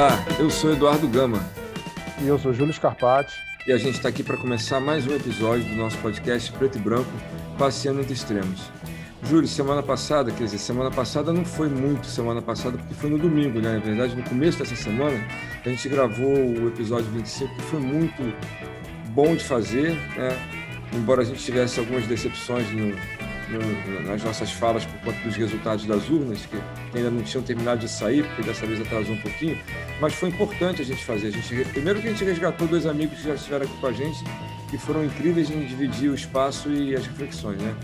Olá, eu sou Eduardo Gama. E eu sou Júlio Scarpati. E a gente está aqui para começar mais um episódio do nosso podcast Preto e Branco, Passeando entre Extremos. Júlio, semana passada, quer dizer, semana passada não foi muito semana passada, porque foi no domingo, né? Na verdade, no começo dessa semana, a gente gravou o episódio 25, que foi muito bom de fazer, né? Embora a gente tivesse algumas decepções no, no, nas nossas falas por conta dos resultados das urnas, que, ainda não tinham terminado de sair, porque dessa vez atrasou um pouquinho, mas foi importante a gente fazer. A gente, primeiro que a gente resgatou dois amigos que já estiveram aqui com a gente, que foram incríveis em dividir o espaço e as reflexões, né?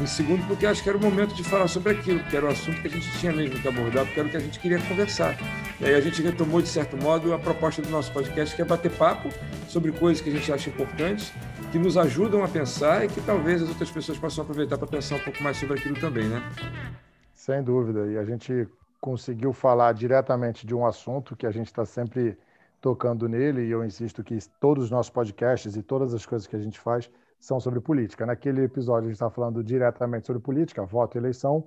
Em segundo, porque acho que era o momento de falar sobre aquilo, que era o assunto que a gente tinha mesmo que abordar, porque era o que a gente queria conversar. E aí a gente retomou, de certo modo, a proposta do nosso podcast, que é bater papo sobre coisas que a gente acha importantes, que nos ajudam a pensar e que talvez as outras pessoas possam aproveitar para pensar um pouco mais sobre aquilo também, né? Sem dúvida. E a gente conseguiu falar diretamente de um assunto que a gente está sempre tocando nele, e eu insisto que todos os nossos podcasts e todas as coisas que a gente faz são sobre política. Naquele episódio a gente está falando diretamente sobre política, voto e eleição,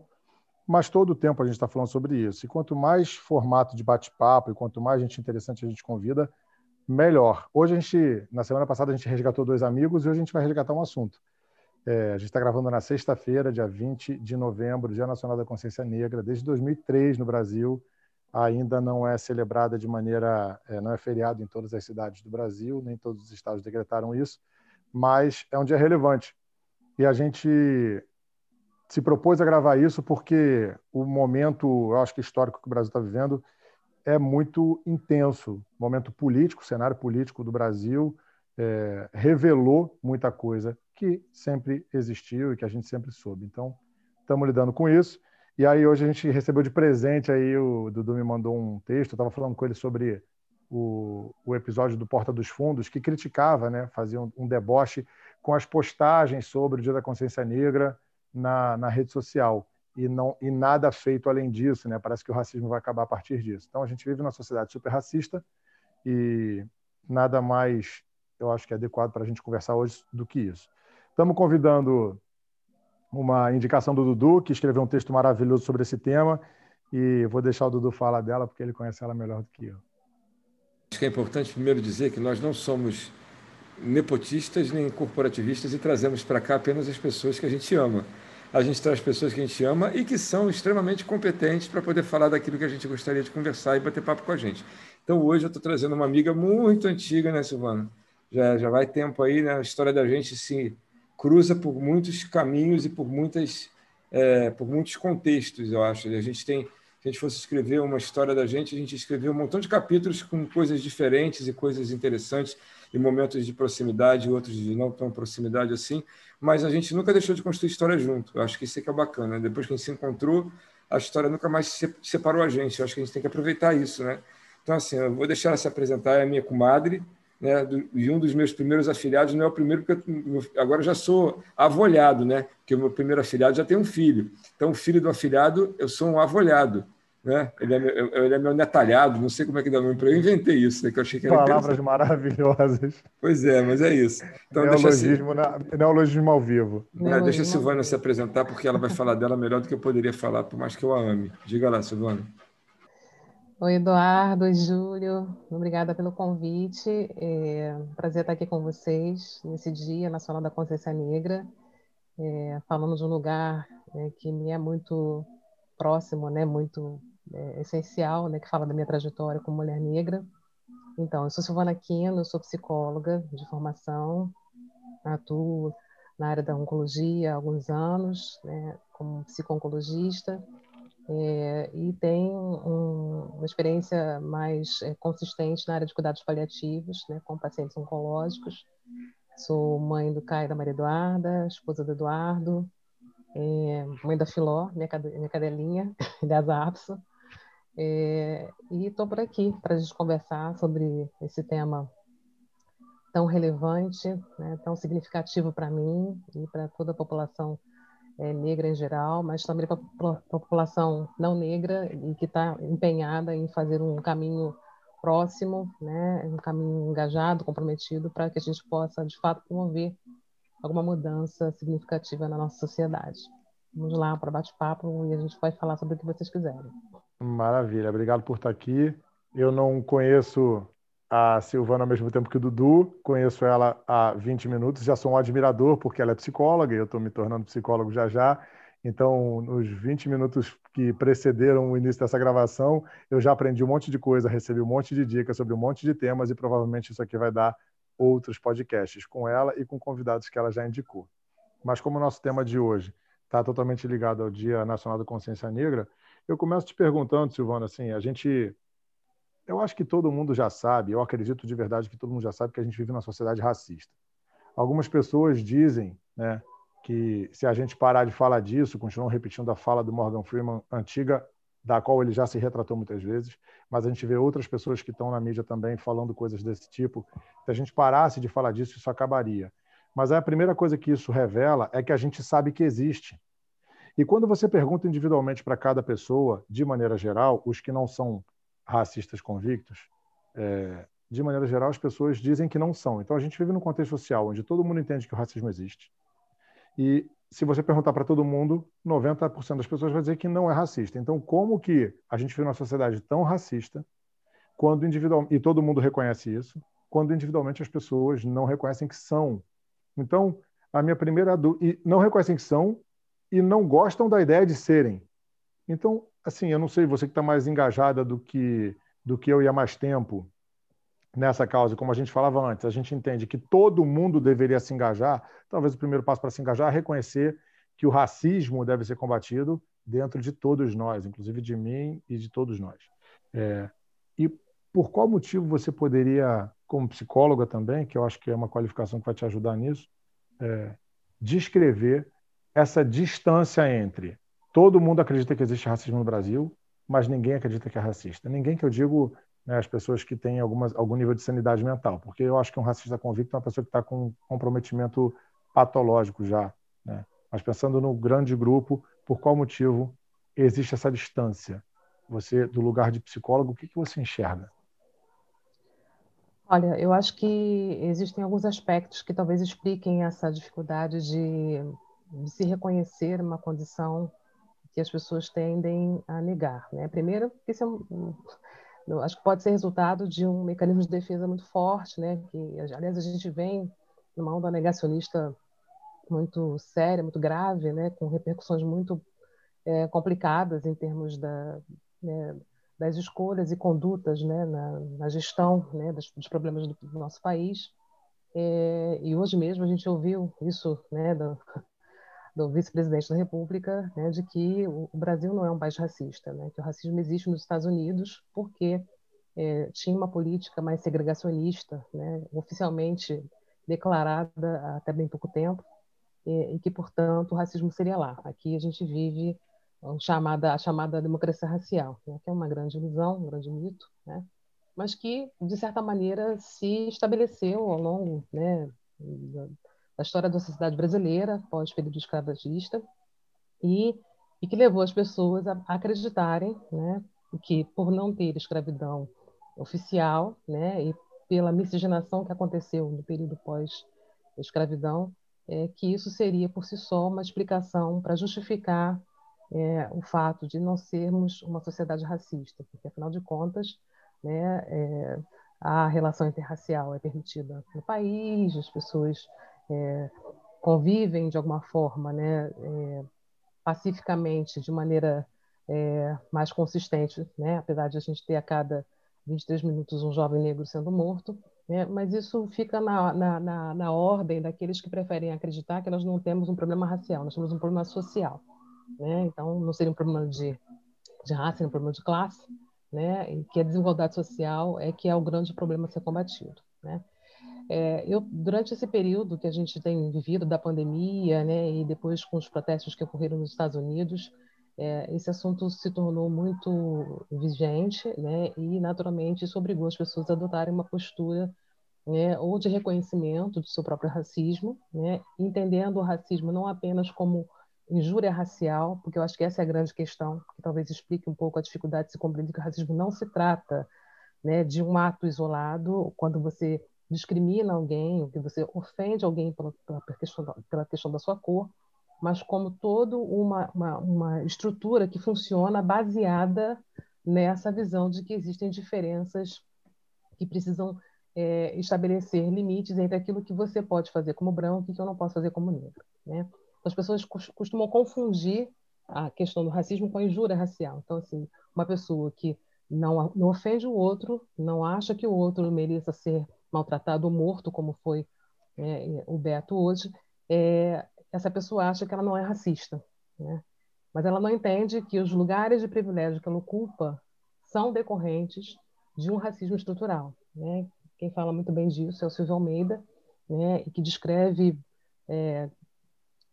mas todo o tempo a gente está falando sobre isso. E quanto mais formato de bate-papo e quanto mais gente interessante a gente convida, melhor. Hoje a gente, na semana passada a gente resgatou dois amigos e hoje a gente vai resgatar um assunto. É, a gente está gravando na sexta-feira, dia 20 de novembro, Dia Nacional da Consciência Negra. Desde 2003 no Brasil, ainda não é celebrada de maneira, é, não é feriado em todas as cidades do Brasil, nem todos os estados decretaram isso mas é um dia relevante. E a gente se propôs a gravar isso porque o momento, eu acho que histórico que o Brasil está vivendo é muito intenso. O momento político, o cenário político do Brasil é, revelou muita coisa que sempre existiu e que a gente sempre soube. Então, estamos lidando com isso. E aí hoje a gente recebeu de presente aí o Dudu me mandou um texto, eu estava falando com ele sobre o, o episódio do Porta dos Fundos, que criticava, né, fazia um, um deboche com as postagens sobre o Dia da Consciência Negra na, na rede social. E, não, e nada feito além disso, né? Parece que o racismo vai acabar a partir disso. Então a gente vive numa sociedade super racista e nada mais, eu acho que é adequado para a gente conversar hoje do que isso. Estamos convidando uma indicação do Dudu, que escreveu um texto maravilhoso sobre esse tema, e vou deixar o Dudu falar dela, porque ele conhece ela melhor do que eu. Acho que é importante primeiro dizer que nós não somos nepotistas nem corporativistas e trazemos para cá apenas as pessoas que a gente ama. A gente traz pessoas que a gente ama e que são extremamente competentes para poder falar daquilo que a gente gostaria de conversar e bater papo com a gente. Então, hoje eu estou trazendo uma amiga muito antiga, né, Silvana? Já, já vai tempo aí, né? A história da gente se cruza por muitos caminhos e por, muitas, é, por muitos contextos, eu acho. A gente tem se a gente fosse escrever uma história da gente, a gente escreveu um montão de capítulos com coisas diferentes e coisas interessantes, e momentos de proximidade outros de não tão proximidade assim, mas a gente nunca deixou de construir história junto. Eu acho que isso é que é bacana. Depois que a gente se encontrou, a história nunca mais separou a gente. Eu acho que a gente tem que aproveitar isso, né? Então, assim, eu vou deixar ela se apresentar, é a minha comadre, né, e um dos meus primeiros afiliados não é o primeiro, porque eu, agora eu já sou avolhado, né? Porque o meu primeiro afiliado já tem um filho. Então, o filho do afiliado, eu sou um avolhado. Né? Ele, é meu, ele é meu netalhado, não sei como é que dá o nome para Eu inventei isso, né, que eu achei que era Palavras maravilhosas. Pois é, mas é isso. Então, neologismo, deixa, na, neologismo ao vivo. Né, deixa a Silvana se apresentar, porque ela vai falar dela melhor do que eu poderia falar, por mais que eu a ame. Diga lá, Silvana. Oi, Eduardo, oi, Júlio. Obrigada pelo convite. É um prazer estar aqui com vocês nesse Dia Nacional da Consciência Negra, é, falando de um lugar é, que me é muito próximo, né, muito é, essencial, né, que fala da minha trajetória como mulher negra. Então, eu sou Silvana Aquino, eu sou psicóloga de formação, atuo na área da oncologia há alguns anos, né, como psico-oncologista, é, e tenho um, uma experiência mais é, consistente na área de cuidados paliativos, né, com pacientes oncológicos. Sou mãe do Caio e da Maria Eduarda, esposa do Eduardo, é, mãe da Filó, minha, minha cadelinha, da Zapso. É, e estou por aqui para a gente conversar sobre esse tema tão relevante, né, tão significativo para mim e para toda a população é, negra em geral, mas também para a população não negra e que está empenhada em fazer um caminho próximo, né, um caminho engajado, comprometido, para que a gente possa, de fato, promover alguma mudança significativa na nossa sociedade. Vamos lá para bate-papo e a gente vai falar sobre o que vocês quiserem. Maravilha, obrigado por estar aqui. eu não conheço a Silvana ao mesmo tempo que o Dudu, conheço ela há 20 minutos, já sou um admirador porque ela é psicóloga e eu estou me tornando psicólogo já já. Então, nos 20 minutos que precederam o início dessa gravação, eu já aprendi um monte de coisa, recebi um monte de dicas sobre um monte de temas e provavelmente isso aqui vai dar outros podcasts com ela e com convidados que ela já indicou. Mas como o nosso tema de hoje está totalmente ligado ao Dia Nacional da Consciência Negra, eu começo te perguntando, Silvana, assim, a gente eu acho que todo mundo já sabe, eu acredito de verdade que todo mundo já sabe que a gente vive numa sociedade racista. Algumas pessoas dizem né, que se a gente parar de falar disso, continuam repetindo a fala do Morgan Freeman antiga, da qual ele já se retratou muitas vezes, mas a gente vê outras pessoas que estão na mídia também falando coisas desse tipo. Se a gente parasse de falar disso, isso acabaria. Mas a primeira coisa que isso revela é que a gente sabe que existe. E quando você pergunta individualmente para cada pessoa, de maneira geral, os que não são racistas convictos, é, de maneira geral, as pessoas dizem que não são. Então, a gente vive num contexto social onde todo mundo entende que o racismo existe. E se você perguntar para todo mundo, 90% das pessoas vai dizer que não é racista. Então, como que a gente vive numa sociedade tão racista, quando individual e todo mundo reconhece isso, quando individualmente as pessoas não reconhecem que são? Então, a minha primeira dúvida, e não reconhecem que são e não gostam da ideia de serem. Então, assim, eu não sei, você que está mais engajada do que, do que eu e há mais tempo nessa causa, como a gente falava antes, a gente entende que todo mundo deveria se engajar. Talvez o primeiro passo para se engajar é reconhecer que o racismo deve ser combatido dentro de todos nós, inclusive de mim e de todos nós. É, e por qual motivo você poderia, como psicóloga também, que eu acho que é uma qualificação que vai te ajudar nisso, é, descrever essa distância entre todo mundo acredita que existe racismo no Brasil, mas ninguém acredita que é racista. Ninguém que eu digo né, as pessoas que têm algumas, algum nível de sanidade mental, porque eu acho que um racista convicto é uma pessoa que está com comprometimento patológico já. Né? Mas pensando no grande grupo, por qual motivo existe essa distância? Você, do lugar de psicólogo, o que, que você enxerga? Olha, eu acho que existem alguns aspectos que talvez expliquem essa dificuldade de, de se reconhecer uma condição que as pessoas tendem a negar. Né? Primeiro, porque isso é um, acho que pode ser resultado de um mecanismo de defesa muito forte, né? que, aliás, a gente vem numa onda negacionista muito séria, muito grave, né? com repercussões muito é, complicadas em termos da, né, das escolhas e condutas né, na, na gestão né, dos, dos, problemas do, do nosso país. É, e hoje mesmo a gente ouviu isso né, do, do vice-presidente da República, né, de que o Brasil não é um país racista, né, que o racismo existe nos Estados Unidos porque é, tinha uma política mais segregacionista, né, oficialmente declarada até bem pouco tempo, e, e, que, portanto, o racismo seria lá. Aqui a gente vive a chamada, a chamada democracia racial, né, que é uma grande ilusão, um grande mito, né, mas que, de certa maneira, se estabeleceu ao longo né, da história da sociedade brasileira pós-período escravagista e, e que levou as pessoas a, acreditarem né, que, por não ter escravidão oficial né, e pela miscigenação que aconteceu no período pós-escravidão, é, que isso seria por si só uma explicação para justificar é, o fato de não sermos uma sociedade racista, porque afinal de contas, né, é, a relação interracial é permitida no país, as pessoas é, convivem de alguma forma, né, é, pacificamente, de maneira é, mais consistente, né, apesar de a gente ter a cada 23 minutos um jovem negro sendo morto, né, mas isso fica na, na, na, na ordem daqueles que preferem acreditar que nós não temos um problema racial, nós temos um problema social. Né? Então, não seria um problema de, de raça, seria um problema de classe, né? e que a desigualdade social é que é o grande problema a ser combatido. Né? É, eu, durante esse período que a gente tem vivido da pandemia, né, e depois com os protestos que ocorreram nos Estados Unidos, é, esse assunto se tornou muito vigente, né, e naturalmente isso obrigou as pessoas a adotarem uma postura né, ou de reconhecimento do seu próprio racismo, né, entendendo o racismo não apenas como injúria racial, porque eu acho que essa é a grande questão, que talvez explique um pouco a dificuldade de se compreender que o racismo não se trata né, de um ato isolado, quando você discrimina alguém, ou que você ofende alguém pela, pela, questão, da, pela questão da sua cor, mas como toda uma, uma, uma, estrutura que funciona baseada nessa visão de que existem diferenças que precisam é, estabelecer limites entre aquilo que você pode fazer como branco e que eu não posso fazer como negro. Né? As pessoas costumam confundir a questão do racismo com a injúria racial. Então, assim, uma pessoa que não, não ofende o outro, não acha que o outro mereça ser maltratado ou morto, como foi é, o Beto hoje, é, essa pessoa acha que ela não é racista. Né? Mas ela não entende que os lugares de privilégio que ela ocupa são decorrentes de um racismo estrutural. Né? Quem fala muito bem disso é o Silvio Almeida, né? e que descreve é,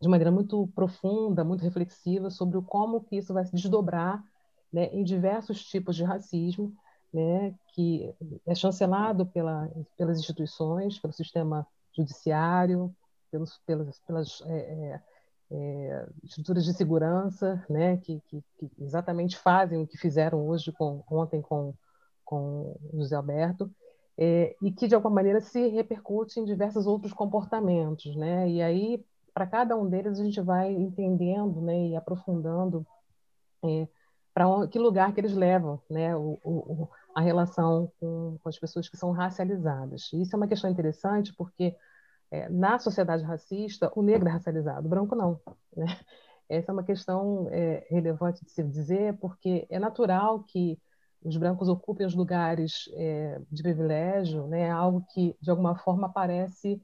de maneira muito profunda, muito reflexiva sobre como que isso vai se desdobrar né, em diversos tipos de racismo, né, que é chancelado pela, pelas instituições, pelo sistema judiciário, pelos, pelas, pelas é, é, é, estruturas de segurança, né, que, que, que, exatamente fazem o que fizeram hoje com, ontem com, com José Alberto, é, e que de alguma maneira se repercute em diversos outros comportamentos, né? E aí para cada um deles a gente vai entendendo, né, e aprofundando é, para que lugar que eles levam, né, o, o, a relação com, com, as pessoas que são racializadas. E isso é uma questão interessante porque é, na sociedade racista o negro é racializado, o branco não, né? Essa é uma questão é, relevante de se dizer porque é natural que os brancos ocupem os lugares é, de privilégio, né? Algo que de alguma forma aparece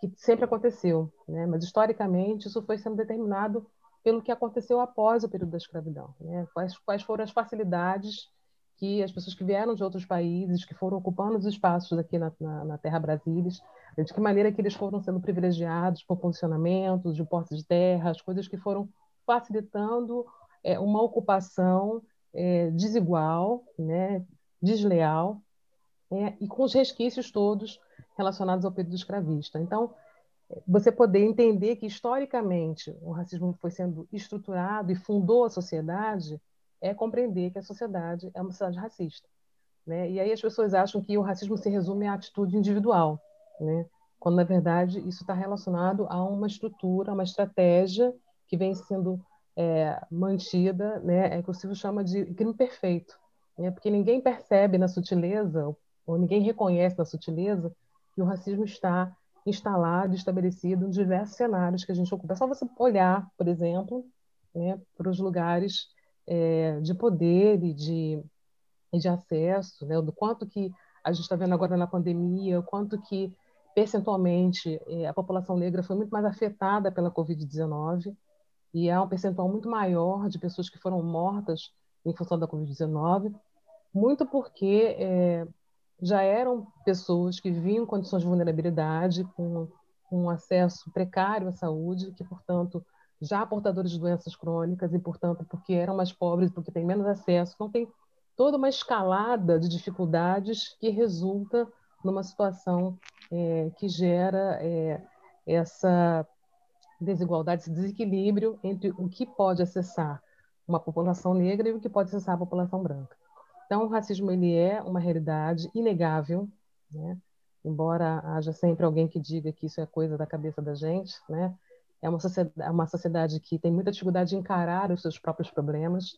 que sempre aconteceu, né? mas historicamente isso foi sendo determinado pelo que aconteceu após o período da escravidão. Né? Quais, quais foram as facilidades que as pessoas que vieram de outros países, que foram ocupando os espaços aqui na, na, na Terra Brasília, de que maneira que eles foram sendo privilegiados por posicionamentos, de posse de terra, as coisas que foram facilitando é, uma ocupação é, desigual, né, desleal, é, e com os resquícios todos relacionados ao período escravista. Então, você poder entender que historicamente o racismo foi sendo estruturado e fundou a sociedade é compreender que a sociedade é uma sociedade racista. Né? E aí as pessoas acham que o racismo se resume à atitude individual, né? quando na verdade isso está relacionado a uma estrutura, uma estratégia que vem sendo é, mantida, né? é que o Silvio chama de crime perfeito, né? porque ninguém percebe na sutileza ou ninguém reconhece na sutileza que o racismo está instalado, estabelecido em diversos cenários que a gente ocupa. É só você olhar, por exemplo, né, para os lugares é, de poder e de, e de acesso, né, do quanto que a gente está vendo agora na pandemia, o quanto que percentualmente é, a população negra foi muito mais afetada pela Covid-19 e é um percentual muito maior de pessoas que foram mortas em função da Covid-19, muito porque é, já eram pessoas que viviam em condições de vulnerabilidade, com um acesso precário à saúde, que, portanto, já portadores de doenças crônicas e, portanto, porque eram mais pobres, porque têm menos acesso, então tem toda uma escalada de dificuldades que resulta numa situação é, que gera é, essa desigualdade, esse desequilíbrio entre o que pode acessar uma população negra e o que pode acessar a população branca. Então, o racismo ele é uma realidade inegável, né? embora haja sempre alguém que diga que isso é coisa da cabeça da gente, né? É uma sociedade, é uma sociedade que tem muita dificuldade de encarar os seus próprios problemas,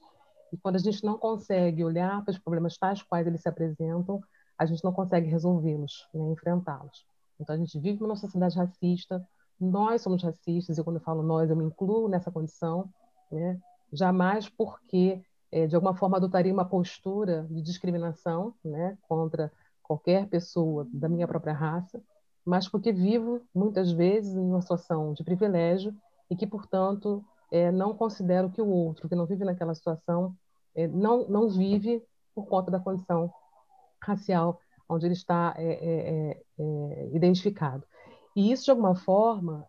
e quando a gente não consegue olhar para os problemas tais quais eles se apresentam, a gente não consegue resolvê-los, né? enfrentá-los. Então, a gente vive numa sociedade racista, nós somos racistas, e quando eu falo nós, eu me incluo nessa condição, né? jamais porque de alguma forma adotaria uma postura de discriminação né, contra qualquer pessoa da minha própria raça, mas porque vivo muitas vezes em uma situação de privilégio e que, portanto, é, não considero que o outro que não vive naquela situação é, não, não vive por conta da condição racial onde ele está é, é, é, identificado. E isso, de alguma forma,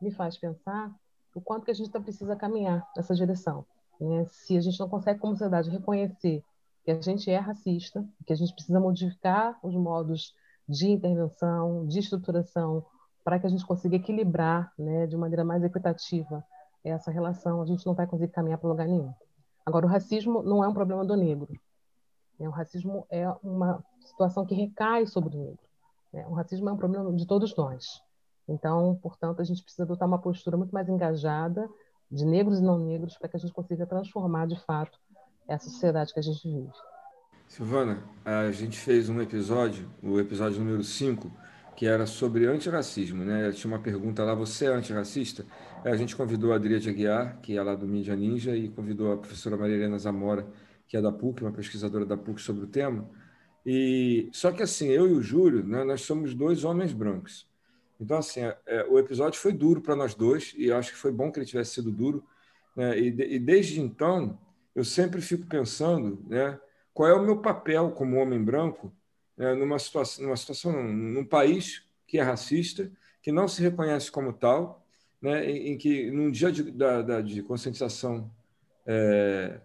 me faz pensar o quanto que a gente precisa caminhar nessa direção. Né? Se a gente não consegue, como sociedade, reconhecer que a gente é racista, que a gente precisa modificar os modos de intervenção, de estruturação, para que a gente consiga equilibrar né, de maneira mais equitativa essa relação, a gente não vai conseguir caminhar para lugar nenhum. Agora, o racismo não é um problema do negro. Né? O racismo é uma situação que recai sobre o negro. Né? O racismo é um problema de todos nós. Então, portanto, a gente precisa adotar uma postura muito mais engajada de negros e não negros para que a gente consiga transformar de fato essa sociedade que a gente vive. Silvana, a gente fez um episódio, o episódio número 5, que era sobre antirracismo, né? Tinha uma pergunta lá, você é antirracista? A gente convidou a Adria Aguiar, que é lá do Mídia Ninja, e convidou a professora Maria Helena Zamora, que é da PUC, uma pesquisadora da PUC sobre o tema. E só que assim, eu e o Júlio, né, nós somos dois homens brancos. Então assim, é, é o episódio foi duro para nós dois e acho que foi bom que ele tivesse sido duro. Né, e, de, e desde então eu sempre fico pensando, né, qual é o meu papel como homem branco né, numa situação, numa situação, num país que é racista, que não se reconhece como tal, né, em, em que num dia de, da, da, de conscientização é,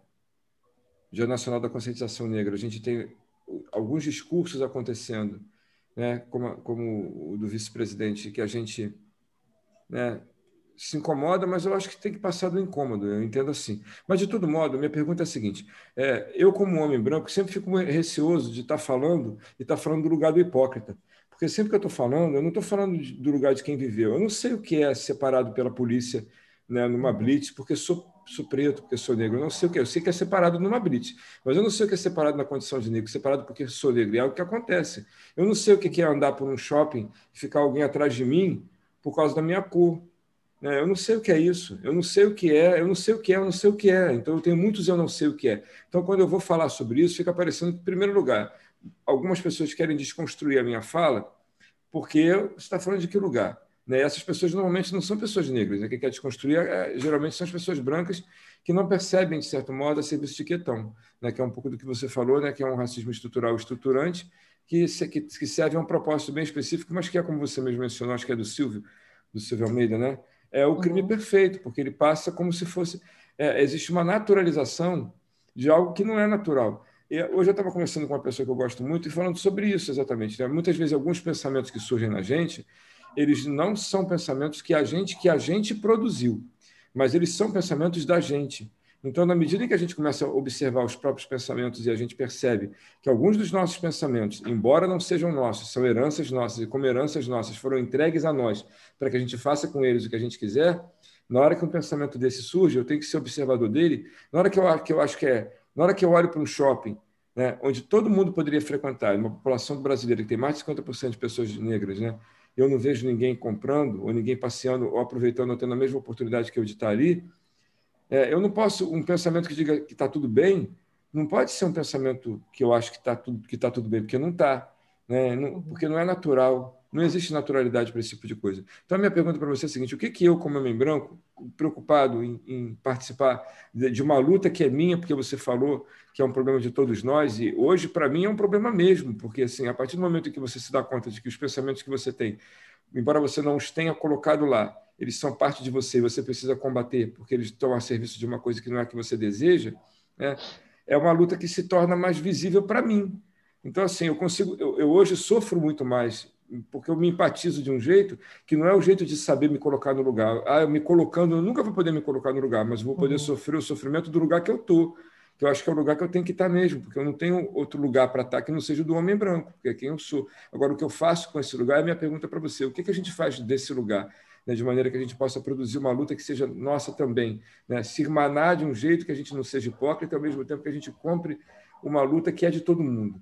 Dia Nacional da Conscientização Negra, a gente tem alguns discursos acontecendo, né, como, como o do vice-presidente, que a gente né, se incomoda, mas eu acho que tem que passar do incômodo, eu entendo assim. Mas, de todo modo, minha pergunta é a seguinte: é, eu, como homem branco, sempre fico receoso de estar falando e estar falando do lugar do hipócrita. Porque sempre que eu estou falando, eu não estou falando do lugar de quem viveu. Eu não sei o que é separado pela polícia né, numa blitz, porque sou sou preto, porque sou negro. Eu não sei o que. Eu sei que é separado numa blitz, mas eu não sei o que é separado na condição de negro, separado porque sou negro. É algo que acontece. Eu não sei o que é andar por um shopping e ficar alguém atrás de mim por causa da minha cor. Né? Eu não sei o que é isso. Eu não sei o que é. Eu não sei o que é. Eu não sei o que é. Então eu tenho muitos eu não sei o que é. Então quando eu vou falar sobre isso, fica aparecendo em primeiro lugar. Algumas pessoas querem desconstruir a minha fala porque você está falando de que lugar? Né? Essas pessoas normalmente não são pessoas negras. Né? Quem quer desconstruir é, geralmente são as pessoas brancas que não percebem, de certo modo, a serviço de quietão, né? que é um pouco do que você falou, né? que é um racismo estrutural estruturante, que, que, que serve a um propósito bem específico, mas que é, como você mesmo mencionou, acho que é do Silvio, do Silvio Almeida, né? é o crime uhum. perfeito, porque ele passa como se fosse. É, existe uma naturalização de algo que não é natural. E hoje eu estava conversando com uma pessoa que eu gosto muito e falando sobre isso exatamente. Né? Muitas vezes, alguns pensamentos que surgem na gente eles não são pensamentos que a gente que a gente produziu, mas eles são pensamentos da gente. Então, na medida em que a gente começa a observar os próprios pensamentos e a gente percebe que alguns dos nossos pensamentos, embora não sejam nossos, são heranças nossas, e como heranças nossas foram entregues a nós para que a gente faça com eles o que a gente quiser, na hora que um pensamento desse surge, eu tenho que ser observador dele. Na hora que eu, que eu acho que é, na hora que eu olho para um shopping, né, onde todo mundo poderia frequentar, uma população brasileira que tem mais de 50% de pessoas negras, né, eu não vejo ninguém comprando, ou ninguém passeando, ou aproveitando, ou tendo a mesma oportunidade que eu de estar ali, é, eu não posso, um pensamento que diga que está tudo bem, não pode ser um pensamento que eu acho que está tudo, que tá tudo bem, porque não está. Né? Não, porque não é natural. Não existe naturalidade para esse tipo de coisa. Então, a minha pergunta para você é a seguinte: o que, que eu, como homem branco, preocupado em, em, participar de uma luta que é minha, porque você falou que é um problema de todos nós, e hoje, para mim, é um problema mesmo, porque, assim, a partir do momento que você se dá conta de que os pensamentos que você tem, embora você não os tenha colocado lá, eles são parte de você e você precisa combater, porque eles estão a serviço de uma coisa que não é a que você deseja, né? é uma luta que se torna mais visível para mim. Então, assim, eu consigo, eu, eu hoje sofro muito mais porque eu me empatizo de um jeito que não é o jeito de saber me colocar no lugar. Ah, eu me colocando, eu nunca vou poder me colocar no lugar, mas vou poder uhum. sofrer o sofrimento do lugar que eu estou, que eu acho que é o lugar que eu tenho que estar mesmo, porque eu não tenho outro lugar para estar que não seja do homem branco, porque é quem eu sou. Agora, o que eu faço com esse lugar é a minha pergunta para você: o que, que a gente faz desse lugar? Né, de maneira que a gente possa produzir uma luta que seja nossa também, né? se irmanar de um jeito que a gente não seja hipócrita, ao mesmo tempo que a gente compre uma luta que é de todo mundo.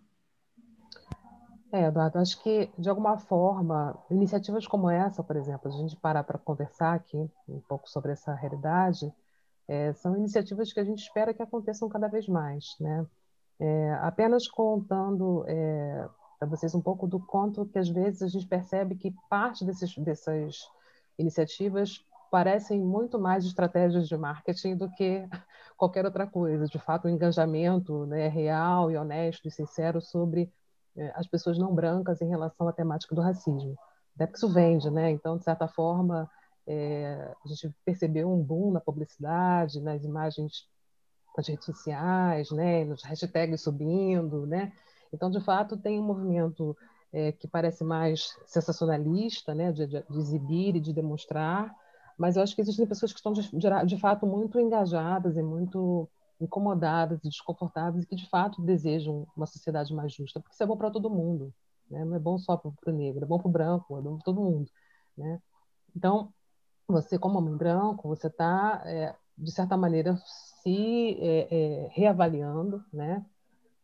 É, Eduardo, acho que, de alguma forma, iniciativas como essa, por exemplo, a gente parar para conversar aqui um pouco sobre essa realidade, é, são iniciativas que a gente espera que aconteçam cada vez mais. Né? É, apenas contando é, para vocês um pouco do quanto que, às vezes, a gente percebe que parte desses, dessas iniciativas parecem muito mais estratégias de marketing do que qualquer outra coisa. De fato, o engajamento né, real e honesto e sincero sobre as pessoas não brancas em relação à temática do racismo. Até porque isso vende, né? Então, de certa forma, é, a gente percebeu um boom na publicidade, nas imagens nas redes sociais, né? Nos hashtags subindo, né? Então, de fato, tem um movimento é, que parece mais sensacionalista, né? De, de, de, exibir e de demonstrar, mas eu acho que existem pessoas que estão, de, de fato, muito engajadas e muito incomodadas e desconfortáveis e que de fato desejam uma sociedade mais justa, porque isso é bom para todo mundo, né? não é bom só para o negro, é bom para o branco, é bom para todo mundo. Né? Então, você como homem branco, você está é, de certa maneira, se é, é, reavaliando, né?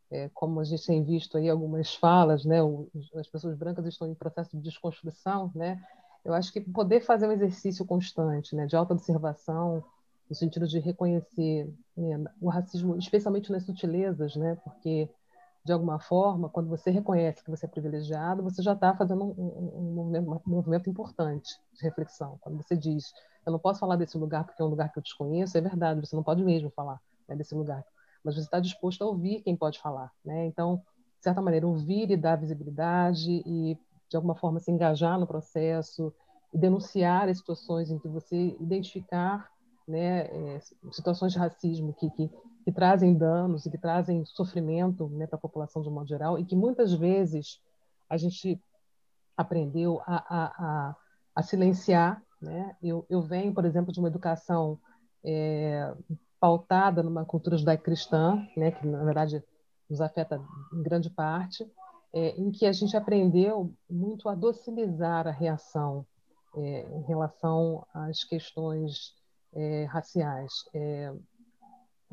É, como a gente tem visto aí algumas falas, né? O, as pessoas brancas estão em processo de desconstrução, né? Eu acho que poder fazer um exercício constante, né? De autoobservação, no sentido de reconhecer né, o racismo, especialmente nas sutilezas, né? Porque de alguma forma, quando você reconhece que você é privilegiado, você já está fazendo um, um, um, movimento, importante de reflexão. Quando você diz, eu não posso falar desse lugar porque é um lugar que eu desconheço, é verdade, você não pode mesmo falar né, desse lugar, mas você está disposto a ouvir quem pode falar. Né? Então, de certa maneira, ouvir e dar visibilidade e, de alguma forma, se engajar no processo e denunciar as situações em que você identificar né, é, situações de racismo que, que que trazem danos e que trazem sofrimento né, para a população de um modo geral e que muitas vezes a gente aprendeu a, a, a, a silenciar. Né? Eu, eu venho, por exemplo, de uma educação é, pautada numa cultura judaico-cristã, né, que na verdade nos afeta em grande parte, é, em que a gente aprendeu muito a docilizar a reação é, em relação às questões é, raciais. É,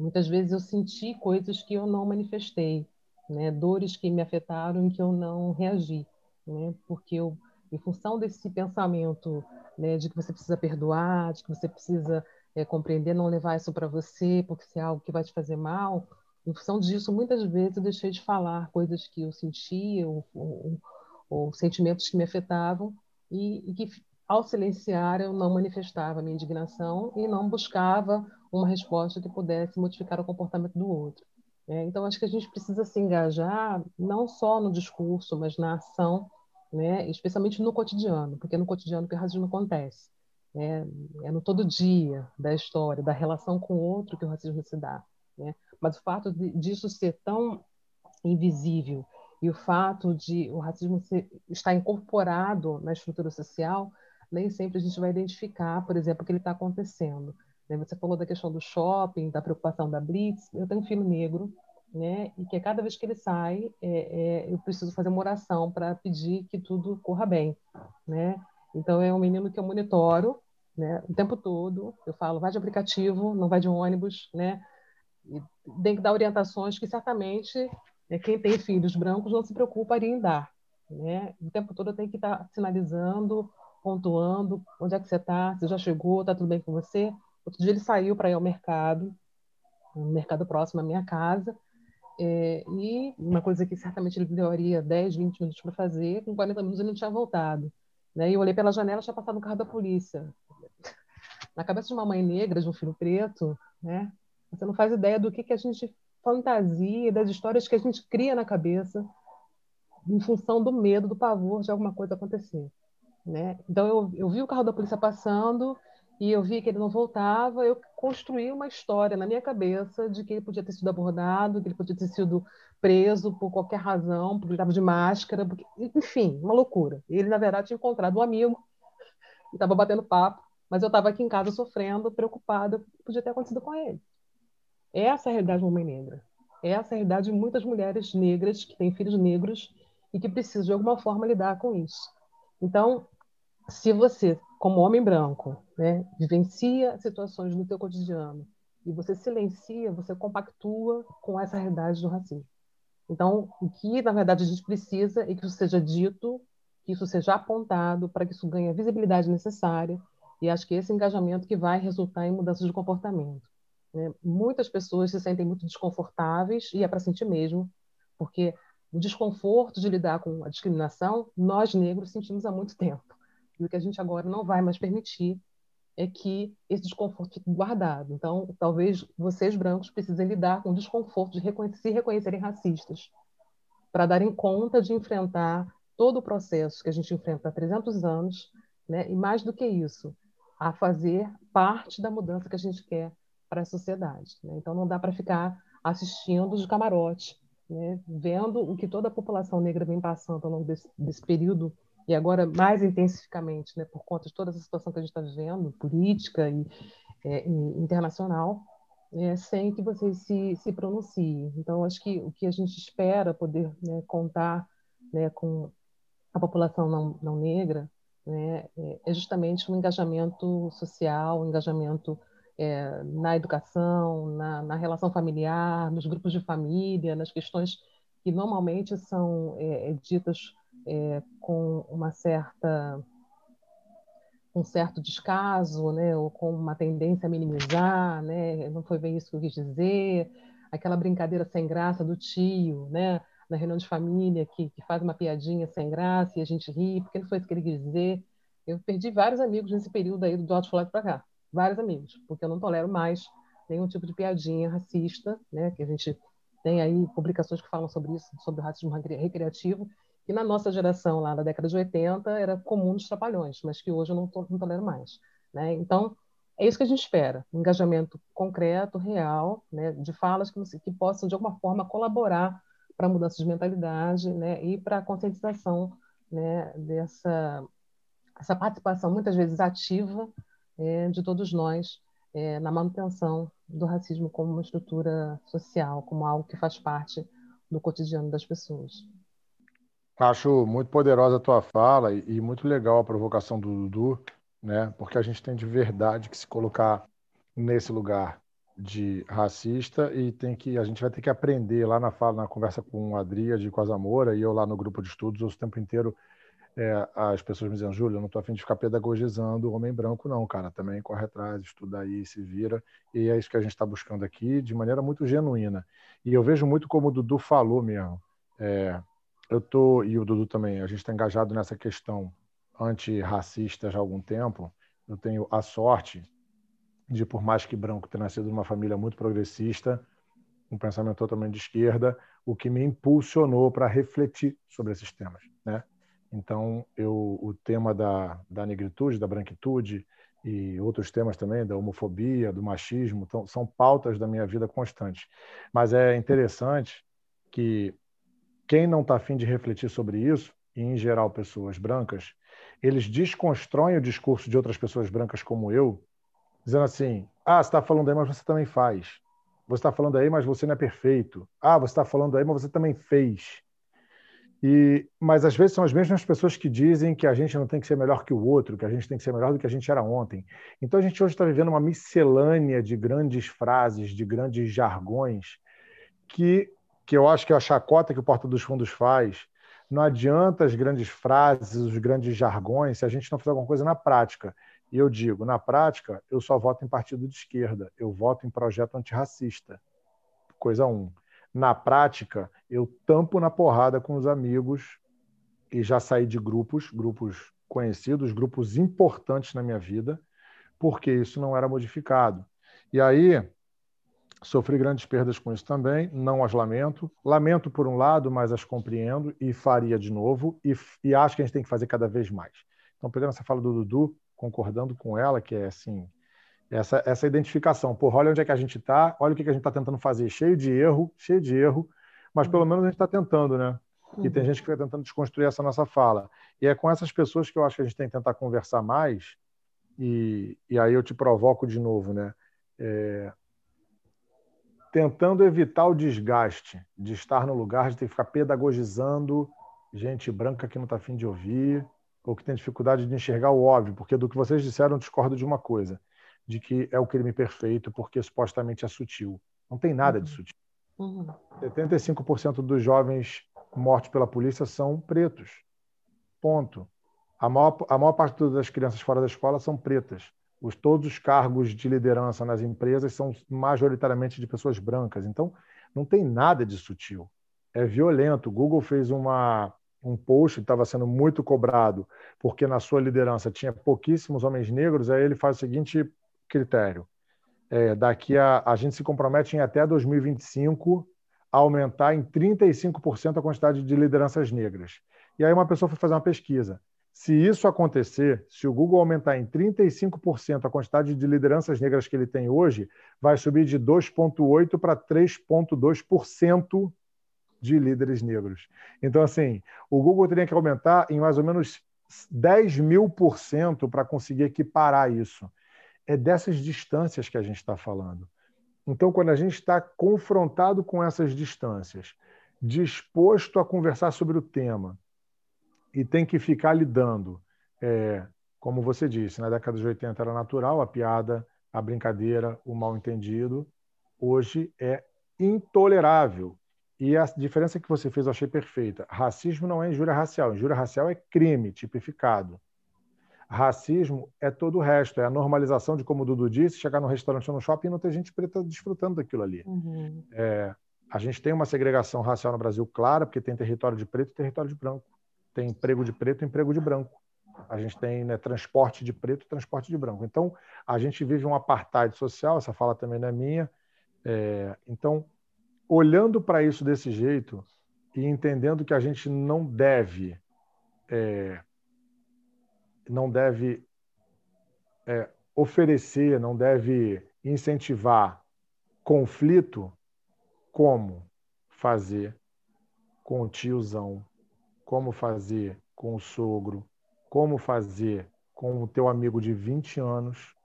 Muitas vezes eu senti coisas que eu não manifestei, né? dores que me afetaram e que eu não reagi, né? porque eu, em função desse pensamento né, de que você precisa perdoar, de que você precisa é, compreender, não levar isso para você, porque se é algo que vai te fazer mal, em função disso, muitas vezes eu deixei de falar coisas que eu sentia ou, ou, ou sentimentos que me afetavam e, e que ao silenciar, eu não manifestava minha indignação e não buscava uma resposta que pudesse modificar o comportamento do outro. É, então, acho que a gente precisa se engajar não só no discurso, mas na ação, né, especialmente no cotidiano, porque é no cotidiano que o racismo acontece. É, é no todo dia da história, da relação com o outro que o racismo se dá. Né? Mas o fato de, disso ser tão invisível e o fato de o racismo ser, estar incorporado na estrutura social nem sempre a gente vai identificar, por exemplo, o que ele está acontecendo. Né? Você falou da questão do shopping, da preocupação da Blitz. Eu tenho um filho negro, né? E que a cada vez que ele sai, é, é, eu preciso fazer uma oração para pedir que tudo corra bem, né? Então é um menino que eu monitoro, né? O tempo todo. Eu falo, vai de aplicativo, não vai de ônibus, né? E tem que dar orientações que certamente né, quem tem filhos brancos não se preocuparia em dar, né? O tempo todo eu tenho que estar tá sinalizando pontuando onde é que você está, você já chegou, está tudo bem com você. Outro dia ele saiu para ir ao mercado, um mercado próximo à minha casa, é, e uma coisa que certamente ele levaria 10, 20 minutos para fazer, com 40 minutos ele não tinha voltado. Né? E eu olhei pela janela, tinha passado um carro da polícia. Na cabeça de uma mãe negra, de um filho preto, né? você não faz ideia do que, que a gente fantasia, das histórias que a gente cria na cabeça em função do medo, do pavor de alguma coisa acontecer. Né? Então, eu, eu vi o carro da polícia passando e eu vi que ele não voltava, eu construí uma história na minha cabeça de que ele podia ter sido abordado, que ele podia ter sido preso por qualquer razão, porque ele estava de máscara, porque... enfim, uma loucura. Ele, na verdade, tinha encontrado um amigo e estava batendo papo, mas eu estava aqui em casa sofrendo, preocupada, o que podia ter acontecido com ele. Essa é a realidade de uma mãe negra. Essa é a realidade de muitas mulheres negras que têm filhos negros e que precisam, de alguma forma, lidar com isso. Então, se você, como homem branco, né, vivencia situações no teu cotidiano e você silencia, você compactua com essa realidade do racismo. Então, o que, na verdade, a gente precisa é que isso seja dito, que isso seja apontado, para que isso ganhe a visibilidade necessária, e acho que esse engajamento que vai resultar em mudanças de comportamento. Né? Muitas pessoas se sentem muito desconfortáveis, e é para sentir mesmo, porque o desconforto de lidar com a discriminação, nós negros sentimos há muito tempo. E o que a gente agora não vai mais permitir é que esse desconforto fique guardado. Então, talvez vocês brancos precisem lidar com o desconforto de se reconhecerem racistas, para darem conta de enfrentar todo o processo que a gente enfrenta há 300 anos, né? e mais do que isso, a fazer parte da mudança que a gente quer para a sociedade. Né? Então, não dá para ficar assistindo de camarote né, vendo o que toda a população negra vem passando ao longo desse, desse período, e agora mais intensificamente, né, por conta de toda essa situação que a gente está vivendo, política e, é, internacional, é, sem que vocês se, se pronunciem. Então, acho que o que a gente espera poder né, contar né, com a população não, não negra né, é, é justamente um engajamento social, um engajamento é, na educação, na, na, relação familiar, nos grupos de família, nas questões que normalmente são é, ditas é, com uma certa um certo descaso, né, ou com uma tendência a minimizar, né, não foi bem isso que eu quis dizer, aquela brincadeira sem graça do tio, né, na reunião de família, que, que faz uma piadinha sem graça e a gente ri, porque não foi isso que ele quis dizer. Eu perdi vários amigos nesse período aí do Floyd para cá, vários amigos, porque eu não tolero mais nenhum tipo de piadinha racista, né, que a gente tem aí publicações que falam sobre isso, sobre o racismo recreativo, que na nossa geração, lá na década de 80, era comum dos trapalhões, mas que hoje eu não, to, não tolero mais. Né? Então, é isso que a gente espera, um engajamento concreto, real, né, de falas que, que possam, de alguma forma, colaborar para a mudança de mentalidade né, e para a conscientização né, dessa essa participação, muitas vezes ativa, é, de todos nós é, na manutenção do racismo como uma estrutura social, como algo que faz parte do cotidiano das pessoas. Acho muito poderosa a tua fala e, e muito legal a provocação do Dudu, né? Porque a gente tem de verdade que se colocar nesse lugar de racista e tem que a gente vai ter que aprender lá na fala na conversa com a Adria de Quasamora e eu lá no grupo de estudos o tempo inteiro é, as pessoas me dizendo Júlio, eu não estou afim de ficar pedagogizando o homem branco não, cara, também corre atrás, estuda aí, se vira. E é isso que a gente está buscando aqui de maneira muito genuína. E eu vejo muito como o Dudu falou mesmo é, eu tô e o Dudu também, a gente está engajado nessa questão antirracista já há algum tempo. Eu tenho a sorte de, por mais que branco, ter nascido numa família muito progressista, um pensamento totalmente de esquerda, o que me impulsionou para refletir sobre esses temas, né? Então, eu, o tema da, da negritude, da branquitude e outros temas também, da homofobia, do machismo, então, são pautas da minha vida constantes. Mas é interessante que quem não está afim de refletir sobre isso, e em geral pessoas brancas, eles desconstroem o discurso de outras pessoas brancas como eu, dizendo assim: ah, você está falando aí, mas você também faz. Você está falando aí, mas você não é perfeito. Ah, você está falando aí, mas você também fez. E, mas às vezes são as mesmas pessoas que dizem que a gente não tem que ser melhor que o outro, que a gente tem que ser melhor do que a gente era ontem. Então a gente hoje está vivendo uma miscelânea de grandes frases, de grandes jargões, que que eu acho que é a chacota que o Porta dos Fundos faz. Não adianta as grandes frases, os grandes jargões, se a gente não fizer alguma coisa na prática. E eu digo, na prática, eu só voto em partido de esquerda, eu voto em projeto antirracista. Coisa um. Na prática, eu tampo na porrada com os amigos e já saí de grupos, grupos conhecidos, grupos importantes na minha vida, porque isso não era modificado. E aí, Sofri grandes perdas com isso também, não as lamento. Lamento por um lado, mas as compreendo e faria de novo, e, e acho que a gente tem que fazer cada vez mais. Então, pegando essa fala do Dudu, concordando com ela, que é assim, essa, essa identificação. Porra, olha onde é que a gente está, olha o que, que a gente está tentando fazer, cheio de erro, cheio de erro, mas pelo menos a gente está tentando, né? E tem uhum. gente que está tentando desconstruir essa nossa fala. E é com essas pessoas que eu acho que a gente tem que tentar conversar mais, e, e aí eu te provoco de novo, né? É, tentando evitar o desgaste de estar no lugar de ter que ficar pedagogizando gente branca que não está afim de ouvir ou que tem dificuldade de enxergar o óbvio, porque do que vocês disseram eu discordo de uma coisa, de que é o crime perfeito porque supostamente é sutil. Não tem nada uhum. de sutil. Uhum. 75% dos jovens mortos pela polícia são pretos. Ponto. A maior, a maior parte das crianças fora da escola são pretas os, todos os cargos de liderança nas empresas são majoritariamente de pessoas brancas. Então, não tem nada de sutil. É violento. O Google fez uma, um post que estava sendo muito cobrado, porque na sua liderança tinha pouquíssimos homens negros. Aí ele faz o seguinte critério: é, daqui a, a gente se compromete em até 2025 a aumentar em 35% a quantidade de lideranças negras. E aí uma pessoa foi fazer uma pesquisa. Se isso acontecer, se o Google aumentar em 35% a quantidade de lideranças negras que ele tem hoje, vai subir de 2,8% para 3,2% de líderes negros. Então, assim, o Google teria que aumentar em mais ou menos 10 mil por cento para conseguir equiparar isso. É dessas distâncias que a gente está falando. Então, quando a gente está confrontado com essas distâncias, disposto a conversar sobre o tema, e tem que ficar lidando. É, como você disse, na década de 80 era natural a piada a brincadeira, o mal-entendido, hoje é intolerável. E a diferença que você fez eu achei perfeita. Racismo não é injúria racial. Injúria racial é crime tipificado. Racismo é todo o resto, é a normalização de, como o Dudu disse, chegar no restaurante ou no shopping e não ter gente preta desfrutando daquilo ali. Uhum. É, a gente tem uma segregação racial no Brasil clara, porque tem território de preto e território de branco. Tem emprego de preto e emprego de branco. A gente tem né, transporte de preto e transporte de branco. Então, a gente vive um apartheid social, essa fala também não é minha. É, então, olhando para isso desse jeito e entendendo que a gente não deve é, não deve é, oferecer, não deve incentivar conflito, como fazer com o tiozão, como fazer com o sogro, como fazer com o teu amigo de 20 anos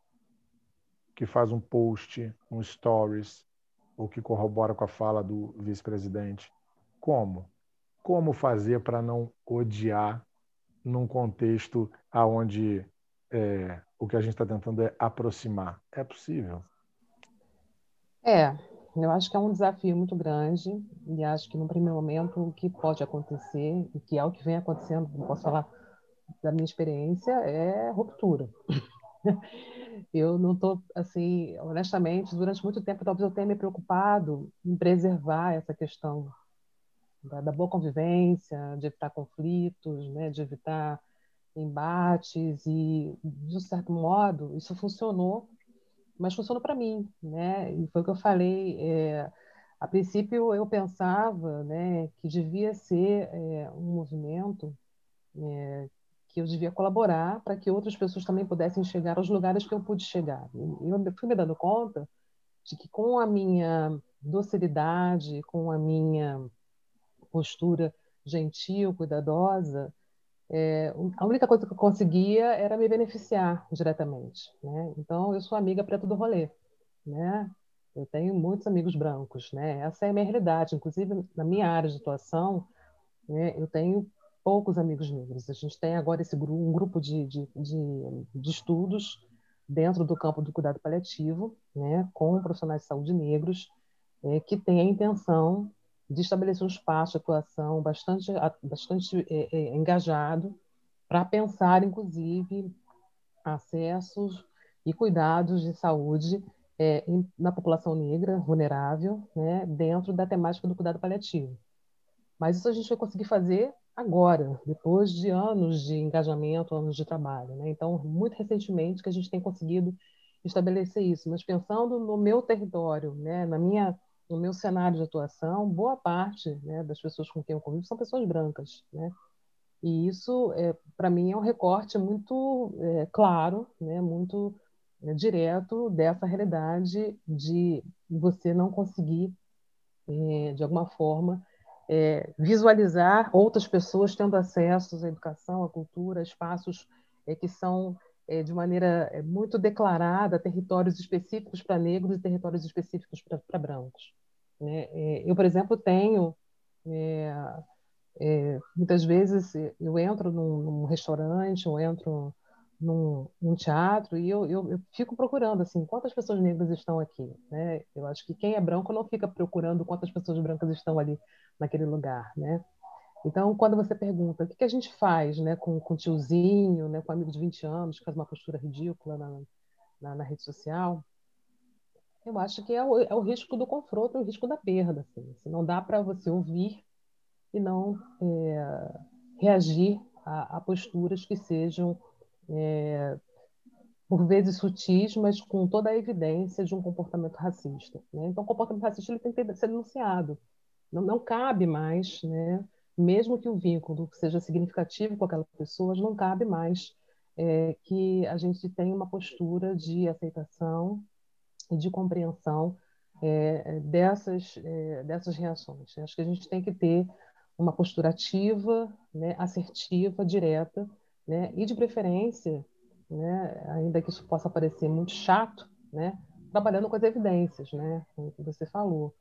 que faz um post, um stories, ou que corrobora com a fala do vice-presidente. Como? Como fazer para não odiar num contexto aonde é, o que a gente está tentando é aproximar? É possível? É, eu acho que é um desafio muito grande e acho que no primeiro momento o que pode acontecer e que é o que vem acontecendo, não posso falar da minha experiência, é ruptura. eu não estou, assim, honestamente, durante muito tempo talvez eu tenha me preocupado em preservar essa questão da, da boa convivência, de evitar conflitos, né, de evitar embates e, de um certo modo, isso funcionou, mas funcionou para mim, né? E foi o que eu falei. É, a princípio eu pensava, né, que devia ser é, um movimento é, que eu devia colaborar para que outras pessoas também pudessem chegar aos lugares que eu pude chegar. E eu fui me dando conta de que com a minha docilidade, com a minha postura gentil, cuidadosa, é, a única coisa que eu conseguia era me beneficiar diretamente. Né? Então, eu sou amiga preta do rolê. Né? Eu tenho muitos amigos brancos. Né? Essa é a minha realidade. Inclusive, na minha área de atuação, né, eu tenho poucos amigos negros. A gente tem agora esse grupo, um grupo de, de, de, de estudos dentro do campo do cuidado paliativo, né, com profissionais de saúde negros, é, que tem a intenção de estabelecer um espaço de atuação bastante, bastante é, é, engajado para pensar, inclusive, acessos e cuidados de saúde é, em, na população negra vulnerável, né, dentro da temática do cuidado paliativo. Mas isso a gente vai conseguir fazer agora, depois de anos de engajamento, anos de trabalho. Né? Então, muito recentemente que a gente tem conseguido estabelecer isso. Mas pensando no meu território, né, na minha, no meu cenário de atuação, boa parte né, das pessoas com quem eu convivo são pessoas brancas. Né? E isso, é, para mim, é um recorte muito é, claro, né, muito é, direto dessa realidade de você não conseguir, é, de alguma forma, é, visualizar outras pessoas tendo acesso à educação, à cultura, a espaços é, que são é, de maneira é, muito declarada territórios específicos para negros e territórios específicos para brancos. Né? É, eu, por exemplo, tenho é, muitas vezes eu entro num, num restaurante, ou entro num, num teatro e eu, eu, eu, fico procurando assim quantas pessoas negras estão aqui né eu acho que quem é branco não fica procurando quantas pessoas brancas estão ali naquele lugar né então quando você pergunta o que, que a gente faz né com, com tiozinho né com amigo de 20 anos que faz uma postura ridícula na, na, na rede social eu acho que é o, é o risco do confronto, o risco da perda. Assim. Não dá para você ouvir e não é, reagir a, a, posturas que sejam é, por vezes sutis, mas com toda a evidência de um comportamento racista. Né? Então, o comportamento racista ele tem que ser denunciado. Não, não cabe mais, né? Mesmo que o vínculo seja significativo com aquela pessoa, não cabe mais é, que a gente tenha uma postura de aceitação e de compreensão é, dessas, é, dessas reações. Acho que a gente tem que ter uma postura ativa, né, assertiva, direta, né? E de preferência, né? Ainda que isso possa parecer muito chato, né? Trabalhando com as evidências, né? Como você falou,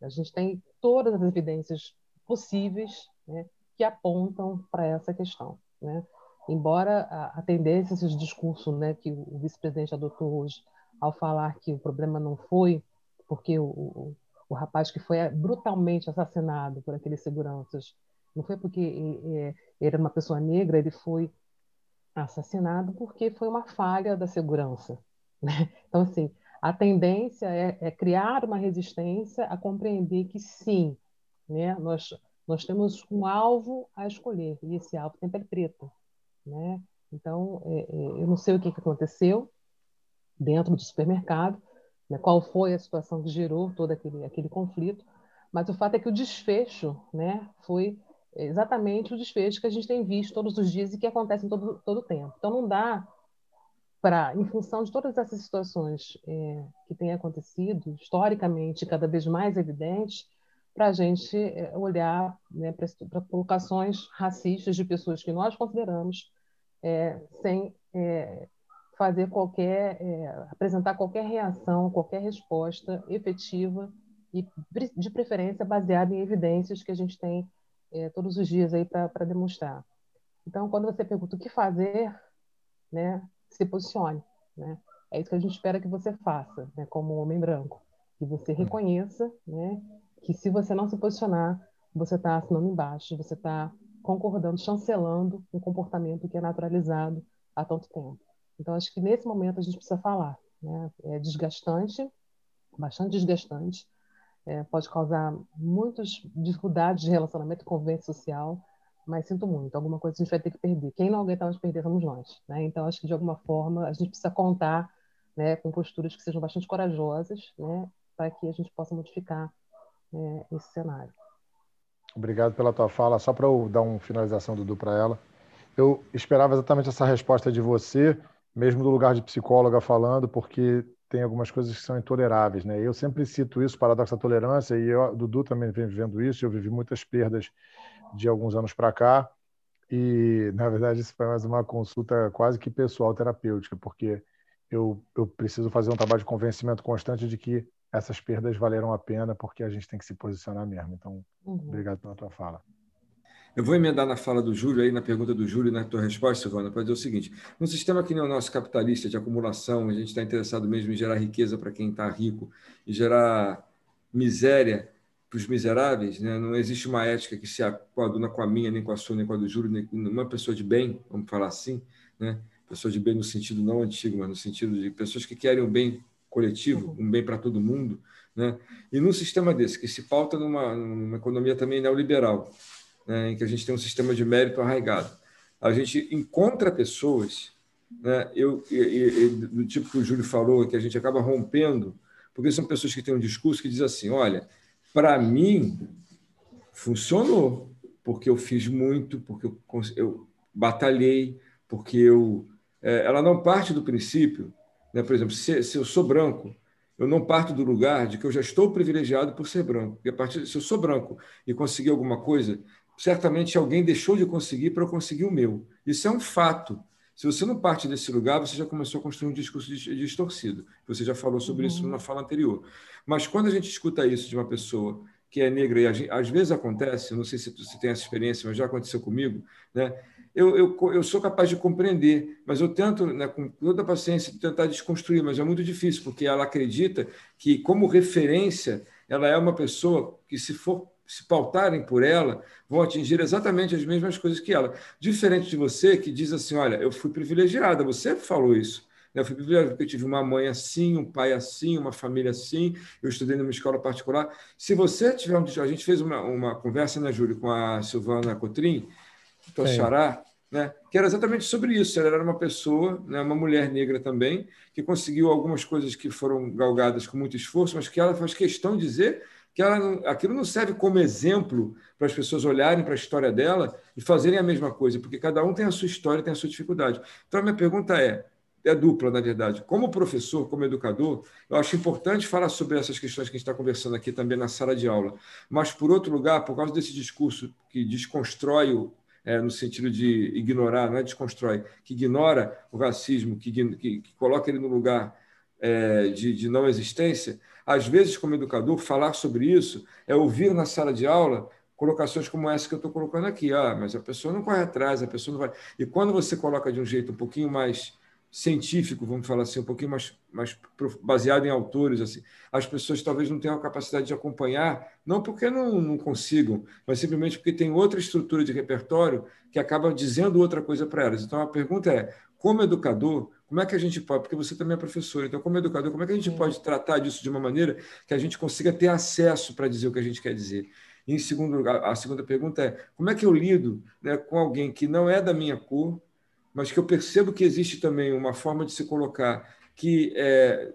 a gente tem todas as evidências possíveis, né? Que apontam para essa questão, né? Embora a, a tendência, esse discurso, né? Que o vice-presidente adotou hoje ao falar que o problema não foi porque o, o, o rapaz que foi brutalmente assassinado por aqueles seguranças, não foi porque ele era uma pessoa negra, ele foi assassinado porque foi uma falha da segurança. Né? Então, assim, a tendência é, é, criar uma resistência a compreender que sim, né, nós, nós temos um alvo a escolher, e esse alvo sempre é preto. Né? Então, é, é, eu não sei o que, que aconteceu dentro do supermercado, né, qual foi a situação que gerou todo aquele, aquele conflito, mas o fato é que o desfecho né, foi exatamente o desfecho que a gente tem visto todos os dias e que acontece todo, todo o tempo. Então, não dá para, em função de todas essas situações é, que têm acontecido, historicamente cada vez mais evidentes, para a gente é, olhar né, para colocações racistas de pessoas que nós consideramos é, sem é, fazer qualquer, é, apresentar qualquer reação, qualquer resposta efetiva e, de preferência, baseada em evidências que a gente tem é, todos os dias aí para demonstrar. Então, quando você pergunta o que fazer, né, se posicione. Né? É isso que a gente espera que você faça, né, como homem branco. Que você reconheça né, que se você não se posicionar, você está assinando embaixo, você está concordando, chancelando um comportamento que é naturalizado há tanto tempo. Então, acho que nesse momento a gente precisa falar. Né? É desgastante, bastante desgastante, é, pode causar muitas dificuldades de relacionamento e convivência social, mas sinto muito, alguma coisa a gente vai ter que perder. Quem não aguenta mais perder somos nós. Né? Então, acho que de alguma forma a gente precisa contar né, com posturas que sejam bastante corajosas né, para que a gente possa modificar né, esse cenário. Obrigado pela tua fala. Só para eu dar uma finalização, Dudu, para ela. Eu esperava exatamente essa resposta de você, mesmo do lugar de psicóloga falando, porque tem algumas coisas que são intoleráveis. Né? Eu sempre cito isso, paradoxo da tolerância, e eu, Dudu também vem vivendo isso. Eu vivi muitas perdas de alguns anos para cá. E, na verdade, isso foi mais uma consulta quase que pessoal terapêutica, porque eu, eu preciso fazer um trabalho de convencimento constante de que essas perdas valeram a pena, porque a gente tem que se posicionar mesmo. Então, uhum. obrigado pela tua fala. Eu vou emendar na fala do Júlio, aí na pergunta do Júlio, na tua resposta, Silvana, para dizer o seguinte: num sistema que nem o nosso capitalista de acumulação, a gente está interessado mesmo em gerar riqueza para quem está rico e gerar miséria para os miseráveis, né? não existe uma ética que se coaduna com a minha, nem com a sua, nem com a do Júlio, nem uma pessoa de bem, vamos falar assim, né? pessoa de bem no sentido não antigo, mas no sentido de pessoas que querem um bem coletivo, um bem para todo mundo. Né? E num sistema desse, que se pauta numa, numa economia também neoliberal, né? em que a gente tem um sistema de mérito arraigado, a gente encontra pessoas, né? eu, do tipo que o Júlio falou, que a gente acaba rompendo, porque são pessoas que têm um discurso que diz assim, olha, para mim, funcionou, porque eu fiz muito, porque eu, eu batalhei, porque eu. É, ela não parte do princípio, né? por exemplo, se, se, eu sou branco, eu não parto do lugar de que eu já estou privilegiado por ser branco. E a partir, se eu sou branco e conseguir alguma coisa, certamente alguém deixou de conseguir para eu conseguir o meu. Isso é um fato. Se você não parte desse lugar, você já começou a construir um discurso distorcido. Você já falou sobre uhum. isso na fala anterior. Mas quando a gente escuta isso de uma pessoa que é negra, e às vezes acontece, não sei se você tem essa experiência, mas já aconteceu comigo, né? Eu, eu, eu sou capaz de compreender, mas eu tento, né, com toda a paciência, tentar desconstruir, mas é muito difícil, porque ela acredita que, como referência, ela é uma pessoa que, se for se pautarem por ela, vão atingir exatamente as mesmas coisas que ela. Diferente de você, que diz assim: olha, eu fui privilegiada, você falou isso. Né? Eu fui privilegiado porque eu tive uma mãe assim, um pai assim, uma família assim, eu estudei numa escola particular. Se você tiver um. A gente fez uma, uma conversa, né, Júlio, com a Silvana Cotrim, então, Xará, né, que era exatamente sobre isso. Ela era uma pessoa, né, uma mulher negra também, que conseguiu algumas coisas que foram galgadas com muito esforço, mas que ela faz questão de dizer que ela, aquilo não serve como exemplo para as pessoas olharem para a história dela e fazerem a mesma coisa, porque cada um tem a sua história, tem a sua dificuldade. Então, a minha pergunta é, é dupla, na verdade. Como professor, como educador, eu acho importante falar sobre essas questões que a gente está conversando aqui também na sala de aula. Mas, por outro lugar, por causa desse discurso que desconstrói o, é, no sentido de ignorar, não é desconstrói, que ignora o racismo, que, que, que coloca ele no lugar é, de, de não existência, às vezes, como educador, falar sobre isso é ouvir na sala de aula colocações como essa que eu estou colocando aqui. Ah, mas a pessoa não corre atrás, a pessoa não vai. E quando você coloca de um jeito um pouquinho mais científico, vamos falar assim, um pouquinho mais, mais baseado em autores. Assim. As pessoas talvez não tenham a capacidade de acompanhar, não porque não, não consigam, mas simplesmente porque tem outra estrutura de repertório que acaba dizendo outra coisa para elas. Então, a pergunta é, como educador, como é que a gente pode, porque você também é professor, então, como educador, como é que a gente pode tratar disso de uma maneira que a gente consiga ter acesso para dizer o que a gente quer dizer? E, em segundo lugar, a segunda pergunta é, como é que eu lido né, com alguém que não é da minha cor, mas que eu percebo que existe também uma forma de se colocar que é,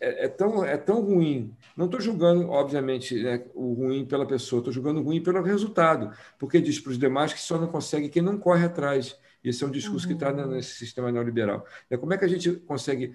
é, é tão, é tão ruim. Não estou julgando, obviamente, né, o ruim pela pessoa, estou julgando o ruim pelo resultado, porque diz para os demais que só não consegue quem não corre atrás. Esse é um discurso uhum. que está nesse sistema neoliberal. É, como é que a gente consegue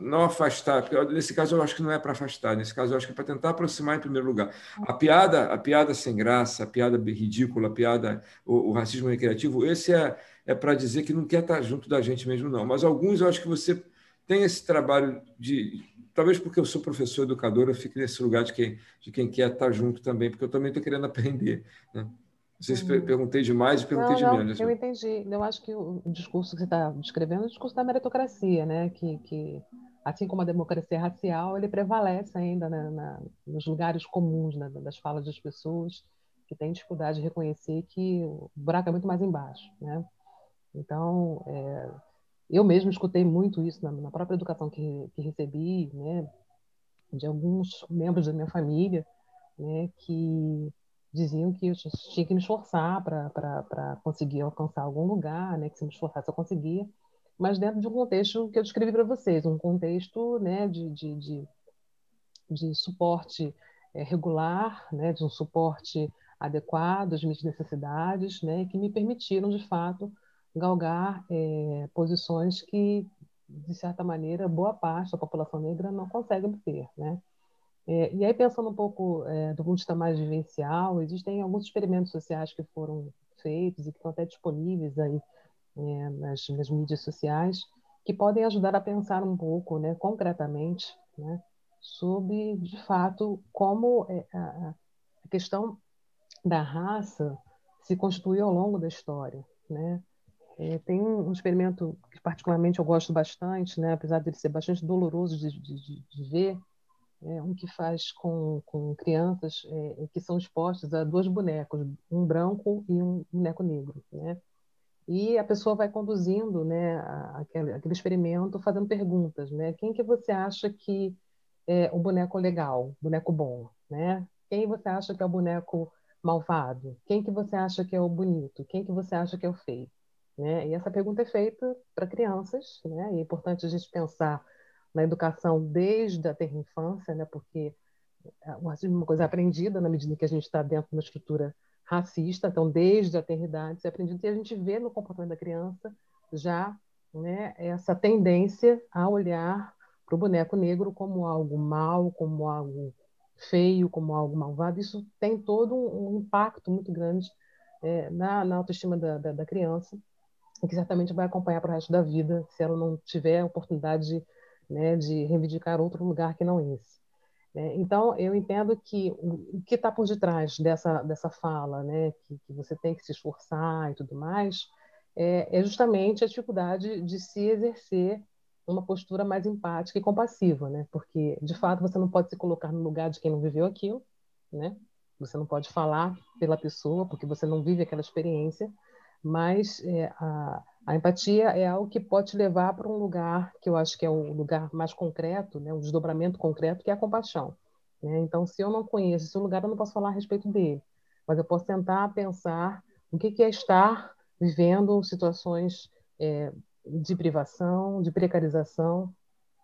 não afastar? Nesse caso, eu acho que não é para afastar. Nesse caso, eu acho que é para tentar aproximar em primeiro lugar. A piada, a piada sem graça, a piada ridícula, a piada, o, o racismo recreativo, esse é, é para dizer que não quer estar junto da gente mesmo, não. Mas alguns eu acho que você tem esse trabalho de. Talvez porque eu sou professor educador, eu fique nesse lugar de quem, de quem quer estar junto também, porque eu também estou querendo aprender. Né? Não sei se uhum. perguntei demais e perguntei não, de menos. Eu entendi. Eu acho que o discurso que você está descrevendo é o discurso da meritocracia, né? que, que assim como a democracia racial, ele prevalece ainda né, na, nos lugares comuns né, das falas das pessoas que têm dificuldade de reconhecer que o buraco é muito mais embaixo. Né? Então, é, eu mesmo escutei muito isso na, na própria educação que, que, recebi, né, de alguns membros da minha família, né, que diziam que eu tinha que me esforçar para conseguir alcançar algum lugar, né, que se me esforçasse eu conseguia, mas dentro de um contexto que eu descrevi para vocês, um contexto né, de, de, de, de suporte é, regular, né, de um suporte adequado às minhas necessidades, né, que me permitiram, de fato, galgar é, posições que, de certa maneira, boa parte da população negra não consegue obter. Né? É, e aí, pensando um pouco é, do ponto de vista mais vivencial, existem alguns experimentos sociais que foram feitos e que estão até disponíveis aí é, nas, nas, mídias sociais, que podem ajudar a pensar um pouco, né, concretamente, né, sobre, de fato, como a, a questão da raça se constituiu ao longo da história, né? É, tem um, experimento que particularmente eu gosto bastante, né, apesar de ele ser bastante doloroso de, de, de ver, é um que faz com, com crianças é, que são expostas a dois bonecos, um branco e um boneco negro, né? E a pessoa vai conduzindo, né, aquele, aquele experimento, fazendo perguntas, né? Quem que você acha que é o boneco legal, boneco bom, né? Quem você acha que é o boneco malvado? Quem que você acha que é o bonito? Quem que você acha que é o feio? Né? E essa pergunta é feita para crianças, né? e é importante a gente pensar na educação desde a terra infância, né? porque o racismo é uma coisa aprendida na medida que a gente está dentro de uma estrutura racista, então desde a eternidade isso é aprendido, e a gente vê no comportamento da criança já né, essa tendência a olhar para o boneco negro como algo mal, como algo feio, como algo malvado. Isso tem todo um, impacto muito grande é, na, na autoestima da, da, da criança que certamente vai acompanhar para o resto da vida se ela não tiver a oportunidade de, né, de reivindicar outro lugar que não esse. É, então, eu entendo que o que está por detrás dessa, dessa fala, né, que, que, você tem que se esforçar e tudo mais, é, é, justamente a dificuldade de se exercer uma postura mais empática e compassiva, né, porque, de fato, você não pode se colocar no lugar de quem não viveu aquilo, né, você não pode falar pela pessoa, porque você não vive aquela experiência, mas é, a, a, empatia é algo que pode te levar para um lugar que eu acho que é o lugar mais concreto, né, um desdobramento concreto, que é a compaixão. Né? Então, se eu não conheço esse lugar, eu não posso falar a respeito dele, mas eu posso tentar pensar o que, que é estar vivendo situações é, de privação, de precarização,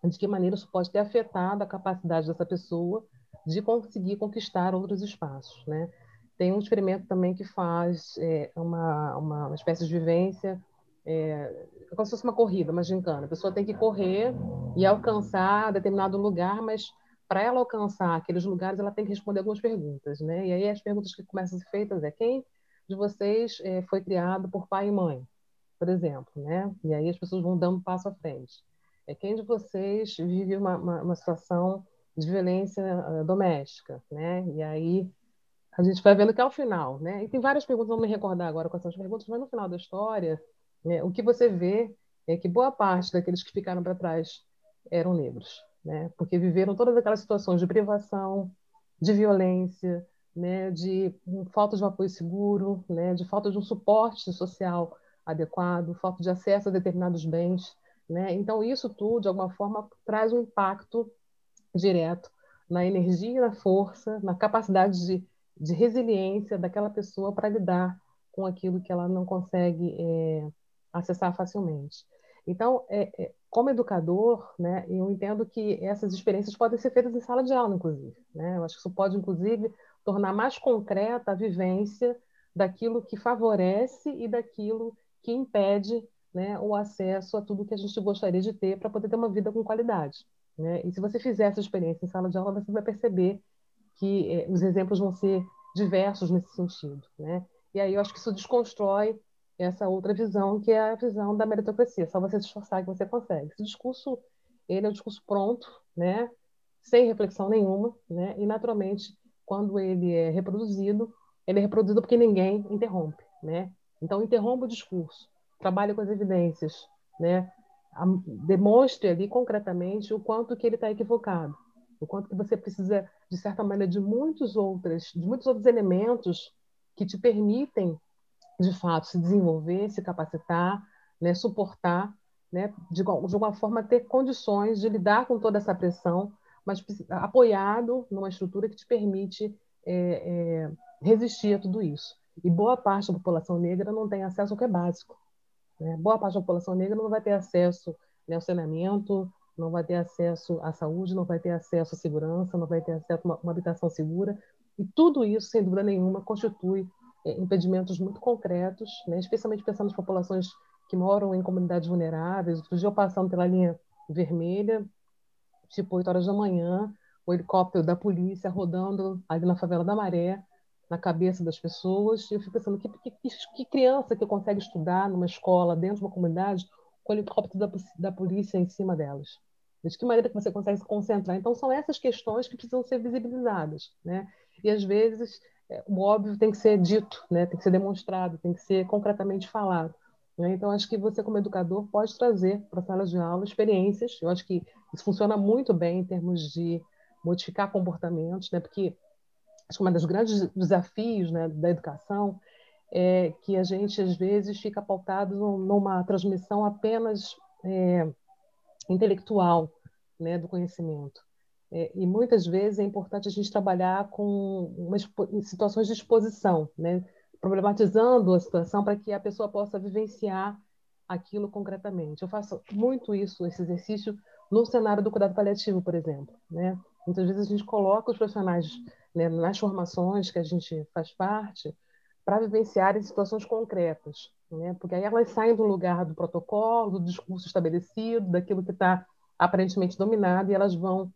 de que maneira isso pode ter afetado a capacidade dessa pessoa de conseguir conquistar outros espaços, né? Tem um experimento também que faz é, uma, uma, espécie de vivência, é, é como se fosse uma corrida, uma gincana. A pessoa tem que correr e alcançar determinado lugar, mas para ela alcançar aqueles lugares, ela tem que responder algumas perguntas, né? E aí as perguntas que começam a ser feitas é quem de vocês é, foi criado por pai e mãe, por exemplo, né? E aí as pessoas vão dando um passo à frente. É quem de vocês vive uma, uma, uma situação de violência doméstica, né? E aí a gente vai vendo que é o final, né? E tem várias perguntas, não me recordar agora quais são as perguntas, mas no final da história, né, o que você vê é que boa parte daqueles que ficaram para trás eram negros, né? porque viveram todas aquelas situações de privação, de violência, né? de falta de um apoio seguro, né? de falta de um suporte social adequado, falta de acesso a determinados bens. Né? Então, isso tudo, de alguma forma, traz um impacto direto na energia, na força, na capacidade de, de resiliência daquela pessoa para lidar com aquilo que ela não consegue é, acessar facilmente. Então, é, é, como educador, né, eu entendo que essas experiências podem ser feitas em sala de aula, inclusive. Né? Eu acho que isso pode, inclusive, tornar mais concreta a vivência daquilo que favorece e daquilo que impede né, o acesso a tudo que a gente gostaria de ter para poder ter uma vida com qualidade. Né? E se você fizer essa experiência em sala de aula, você vai perceber que eh, os exemplos vão ser diversos nesse sentido. Né? E aí eu acho que isso desconstrói essa outra visão, que é a visão da meritocracia. Só você se esforçar que você consegue. Esse discurso, ele é um discurso pronto, né? sem reflexão nenhuma, né? e naturalmente, quando ele é reproduzido, ele é reproduzido porque ninguém interrompe. Né? Então, interrompa o discurso, trabalhe com as evidências, né? demonstre ali concretamente o quanto que ele está equivocado, o quanto que você precisa, de certa maneira, de muitos outros, de muitos outros elementos que te permitem, de fato, se desenvolver, se capacitar, né, suportar, né, de, de alguma forma ter condições de lidar com toda essa pressão, mas apoiado numa estrutura que te permite é, é, resistir a tudo isso. E boa parte da população negra não tem acesso ao que é básico. Né? Boa parte da população negra não vai ter acesso né, ao saneamento, não vai ter acesso à saúde, não vai ter acesso à segurança, não vai ter acesso a uma, uma habitação segura. E tudo isso, sem dúvida nenhuma, constitui é, impedimentos muito concretos, né? especialmente pensando nas populações que moram em comunidades vulneráveis. Outro dia eu passando pela linha vermelha, tipo 8 horas da manhã, o helicóptero da polícia rodando ali na favela da Maré, na cabeça das pessoas. E eu fico pensando, que, que, que, criança que consegue estudar numa escola, dentro de uma comunidade, com o helicóptero da, da polícia em cima delas? De que maneira que você consegue se concentrar? Então, são essas questões que precisam ser visibilizadas. Né? E, às vezes, é, o óbvio tem que ser dito, né? tem que ser demonstrado, tem que ser concretamente falado. Né? Então, acho que você, como educador, pode trazer para a sala de aula experiências. Eu acho que isso funciona muito bem em termos de modificar comportamentos, né? porque acho que um dos grandes desafios né, da educação é que a gente, às vezes, fica pautado numa transmissão apenas é, intelectual né, do conhecimento. É, e muitas vezes é importante a gente trabalhar com situações de exposição, né, problematizando a situação para que a pessoa possa vivenciar aquilo concretamente. Eu faço muito isso, esse exercício, no cenário do cuidado paliativo, por exemplo. Né? Muitas vezes a gente coloca os profissionais né, nas formações que a gente faz parte, para vivenciar em situações concretas, né? porque aí elas saem do lugar do protocolo, do discurso estabelecido, daquilo que está aparentemente dominado, e elas vão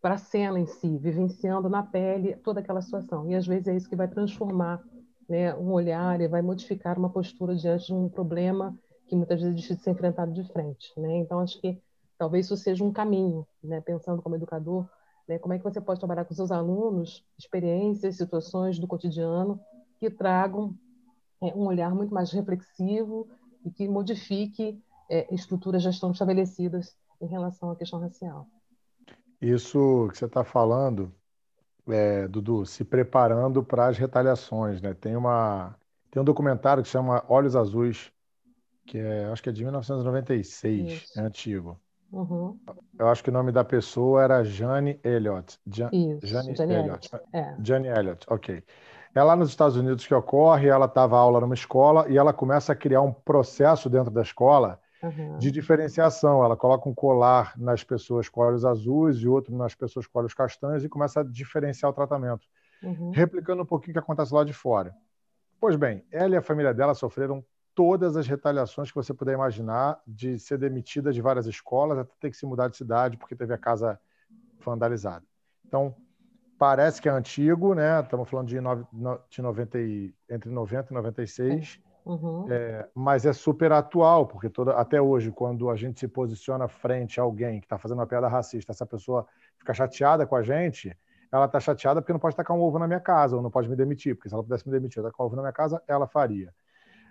para a cena em si, vivenciando na pele toda aquela situação. E às vezes é isso que vai transformar né, um olhar e vai modificar uma postura diante de um problema que muitas vezes é difícil de ser enfrentado de frente. Né? Então, acho que talvez isso seja um caminho, né? pensando como educador, né? Como é que você pode trabalhar com seus alunos experiências, situações do cotidiano que tragam um olhar muito mais reflexivo e que modifique é, estruturas já estão estabelecidas em relação à questão racial. Isso que você está falando, é, Dudu, se preparando para as retaliações, né? Tem uma tem um documentário que chama Olhos Azuis, que é acho que é de 1996, Isso. é antigo. Uhum. Eu acho que o nome da pessoa era Jane Elliott. Isso, Jane, Jane Elliott. Elliott. É. Jane Elliott, ok. É lá nos Estados Unidos que ocorre, ela estava aula numa escola e ela começa a criar um processo dentro da escola uhum. de diferenciação. Ela coloca um colar nas pessoas com olhos azuis e outro nas pessoas com olhos castanhos e começa a diferenciar o tratamento, uhum. replicando um pouquinho o que acontece lá de fora. Pois bem, ela e a família dela sofreram todas as retaliações que você puder imaginar, de ser demitida de várias escolas, até ter que se mudar de cidade porque teve a casa vandalizada. Então, parece que é antigo, né? Estamos falando de, no, de 90 e, entre 90 e 96, uhum. é, mas é super atual, porque toda, até hoje, quando a gente se posiciona frente a alguém que está fazendo uma piada racista, essa pessoa fica chateada com a gente, ela está chateada porque não pode tacar um ovo na minha casa, ou não pode me demitir, porque se ela pudesse me demitir, tacar um ovo na minha casa, ela faria.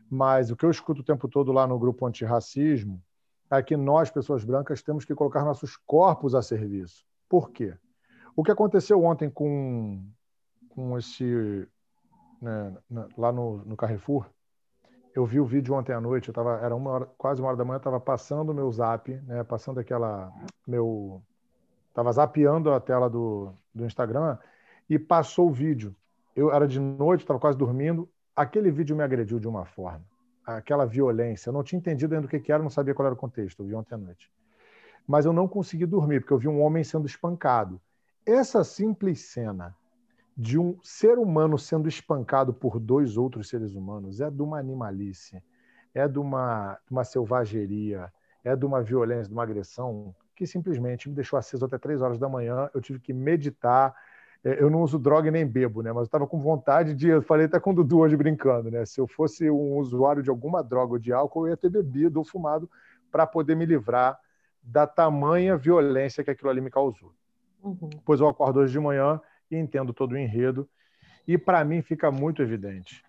Mas o que eu escuto o tempo todo lá no grupo antirracismo é que nós, pessoas brancas, temos que colocar nossos corpos a serviço. Por quê? O que aconteceu ontem com, com esse. Né, lá no, no Carrefour, eu vi o vídeo ontem à noite, eu tava, era uma hora, quase uma hora da manhã, estava passando o meu zap, né, passando aquela. meu Estava zapeando a tela do, do Instagram e passou o vídeo. Eu era de noite, estava quase dormindo. Aquele vídeo me agrediu de uma forma. Aquela violência. Eu não tinha entendido ainda o que era, não sabia qual era o contexto. Eu vi ontem à noite. Mas eu não consegui dormir, porque eu vi um homem sendo espancado. Essa simples cena de um ser humano sendo espancado por dois outros seres humanos é de uma animalice, é de uma, de uma selvageria, é de uma violência, de uma agressão que simplesmente me deixou aceso até três horas da manhã. Eu tive que meditar. É, eu não uso droga e nem bebo, né? Mas eu estava com vontade de. Eu falei até com o Dudu hoje brincando, né? Se eu fosse um usuário de alguma droga ou de álcool, eu ia ter bebido ou fumado para poder me livrar da tamanha violência que aquilo ali me causou. Uhum. Pois eu acordo hoje de manhã e entendo todo o enredo. E para mim fica muito evidente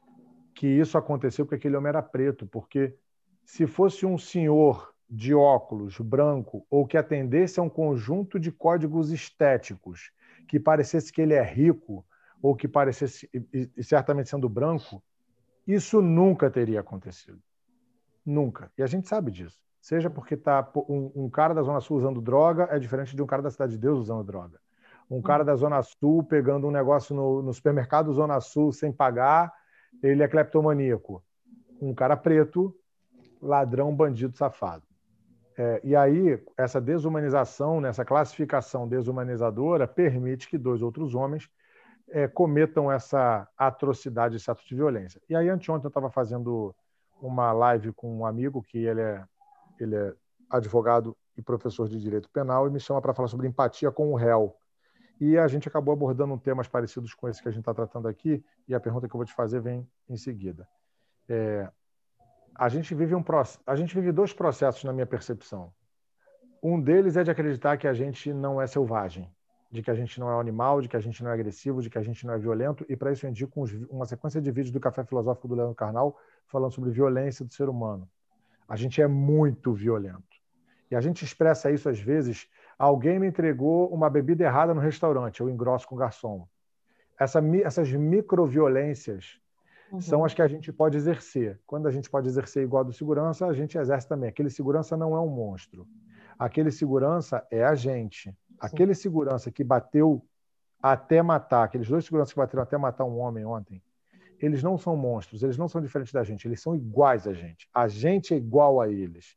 que isso aconteceu porque aquele homem era preto, porque se fosse um senhor de óculos branco ou que atendesse a um conjunto de códigos estéticos que parecesse que ele é rico ou que parecesse, e certamente sendo branco, isso nunca teria acontecido. Nunca. E a gente sabe disso. Seja porque tá um, um cara da Zona Sul usando droga é diferente de um cara da Cidade de Deus usando droga. Um cara da Zona Sul pegando um negócio no, no supermercado Zona Sul sem pagar, ele é cleptomaníaco. Um cara preto, ladrão, bandido, safado. É, e aí, essa desumanização, essa classificação desumanizadora, permite que dois outros homens é, cometam essa atrocidade, esse ato de violência. E aí, anteontem, eu estava fazendo uma live com um amigo que ele é, ele é advogado e professor de direito penal e me chama para falar sobre empatia com o réu. E a gente acabou abordando temas parecidos com esse que a gente está tratando aqui, e a pergunta que eu vou te fazer vem em seguida. É, a gente vive um a gente vive dois processos na minha percepção. Um deles é de acreditar que a gente não é selvagem, de que a gente não é animal, de que a gente não é agressivo, de que a gente não é violento, e para isso eu indico uma sequência de vídeos do Café Filosófico do Leandro Carnal falando sobre violência do ser humano. A gente é muito violento. E a gente expressa isso às vezes. Alguém me entregou uma bebida errada no restaurante, eu engrosso com o garçom. Essa, essas microviolências uhum. são as que a gente pode exercer. Quando a gente pode exercer igual do segurança, a gente exerce também. Aquele segurança não é um monstro. Aquele segurança é a gente. Aquele segurança que bateu até matar, aqueles dois seguranças que bateram até matar um homem ontem, eles não são monstros, eles não são diferentes da gente, eles são iguais a gente. A gente é igual a eles.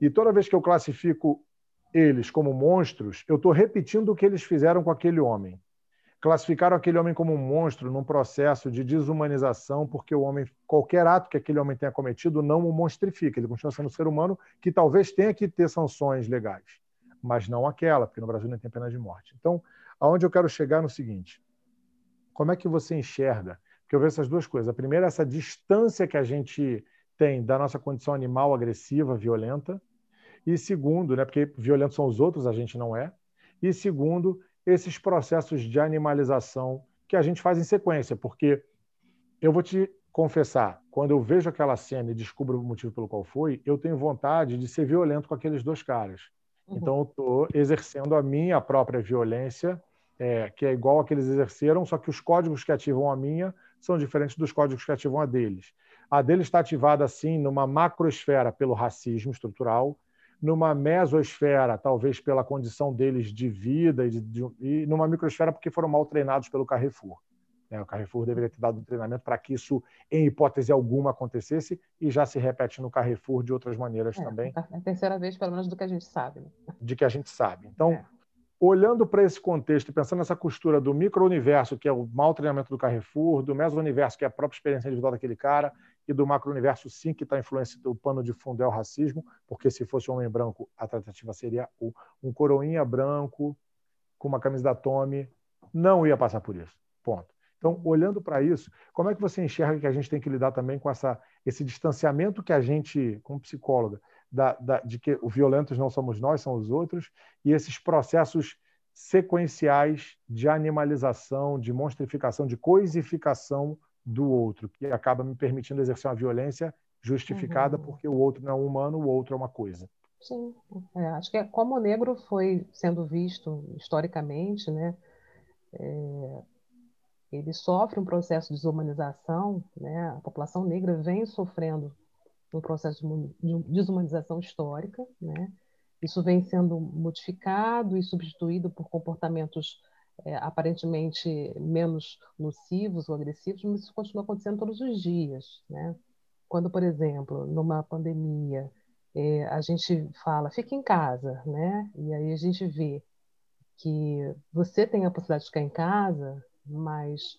E toda vez que eu classifico eles como monstros, eu estou repetindo o que eles fizeram com aquele homem classificaram aquele homem como um monstro num processo de desumanização, porque o homem, qualquer ato que aquele homem tenha cometido, não o monstrifica. Ele continua sendo um ser humano que talvez tenha que ter sanções legais, mas não aquela, porque no Brasil não tem pena de morte. Então, aonde eu quero chegar é no seguinte: como é que você enxerga? Porque eu vejo essas duas coisas. A primeira é essa distância que a gente tem da nossa condição animal agressiva, violenta. E segundo, né, porque violentos são os outros, a gente não é. E segundo, esses processos de animalização que a gente faz em sequência, porque eu vou te confessar, quando eu vejo aquela cena e descubro o motivo pelo qual foi, eu tenho vontade de ser violento com aqueles dois caras. Uhum. Então, eu estou exercendo a minha própria violência, é, que é igual a que eles exerceram, só que os códigos que ativam a minha são diferentes dos códigos que ativam a deles. A deles está ativada, assim, numa macroesfera pelo racismo estrutural, numa mesosfera, talvez pela condição deles de vida, e, de, de, e numa microesfera porque foram mal treinados pelo Carrefour. É, o Carrefour deveria ter dado um treinamento para que isso, em hipótese alguma, acontecesse e já se repete no Carrefour de outras maneiras é, também. É a terceira vez, pelo menos, do que a gente sabe. Né? De que a gente sabe. Então, é. Olhando para esse contexto e pensando nessa costura do micro-universo, que é o mau treinamento do Carrefour, do meso-universo, que é a própria experiência individual daquele cara, e do macro-universo, sim, que está influenciando o pano de fundo é o racismo, porque se fosse um homem branco, a tratativa seria um coroinha branco com uma camisa da Tommy, não ia passar por isso. Ponto. Então, olhando para isso, como é que você enxerga que a gente tem que lidar também com essa, esse distanciamento que a gente, como psicóloga, da, da, de que os violentos não somos nós, são os outros, e esses processos sequenciais de animalização, de monstrificação, de coisificação do outro, que acaba me permitindo exercer uma violência justificada uhum. porque o outro não é um humano, o outro é uma coisa. Sim, é, acho que é como o negro foi sendo visto historicamente, né? É, ele sofre um processo de desumanização, né? A população negra vem sofrendo um processo de desumanização histórica, né? Isso vem sendo modificado e substituído por comportamentos é, aparentemente menos nocivos ou agressivos, mas isso continua acontecendo todos os dias, né? Quando, por exemplo, numa pandemia, é, a gente fala, fica em casa, né? E aí a gente vê que você tem a possibilidade de ficar em casa, mas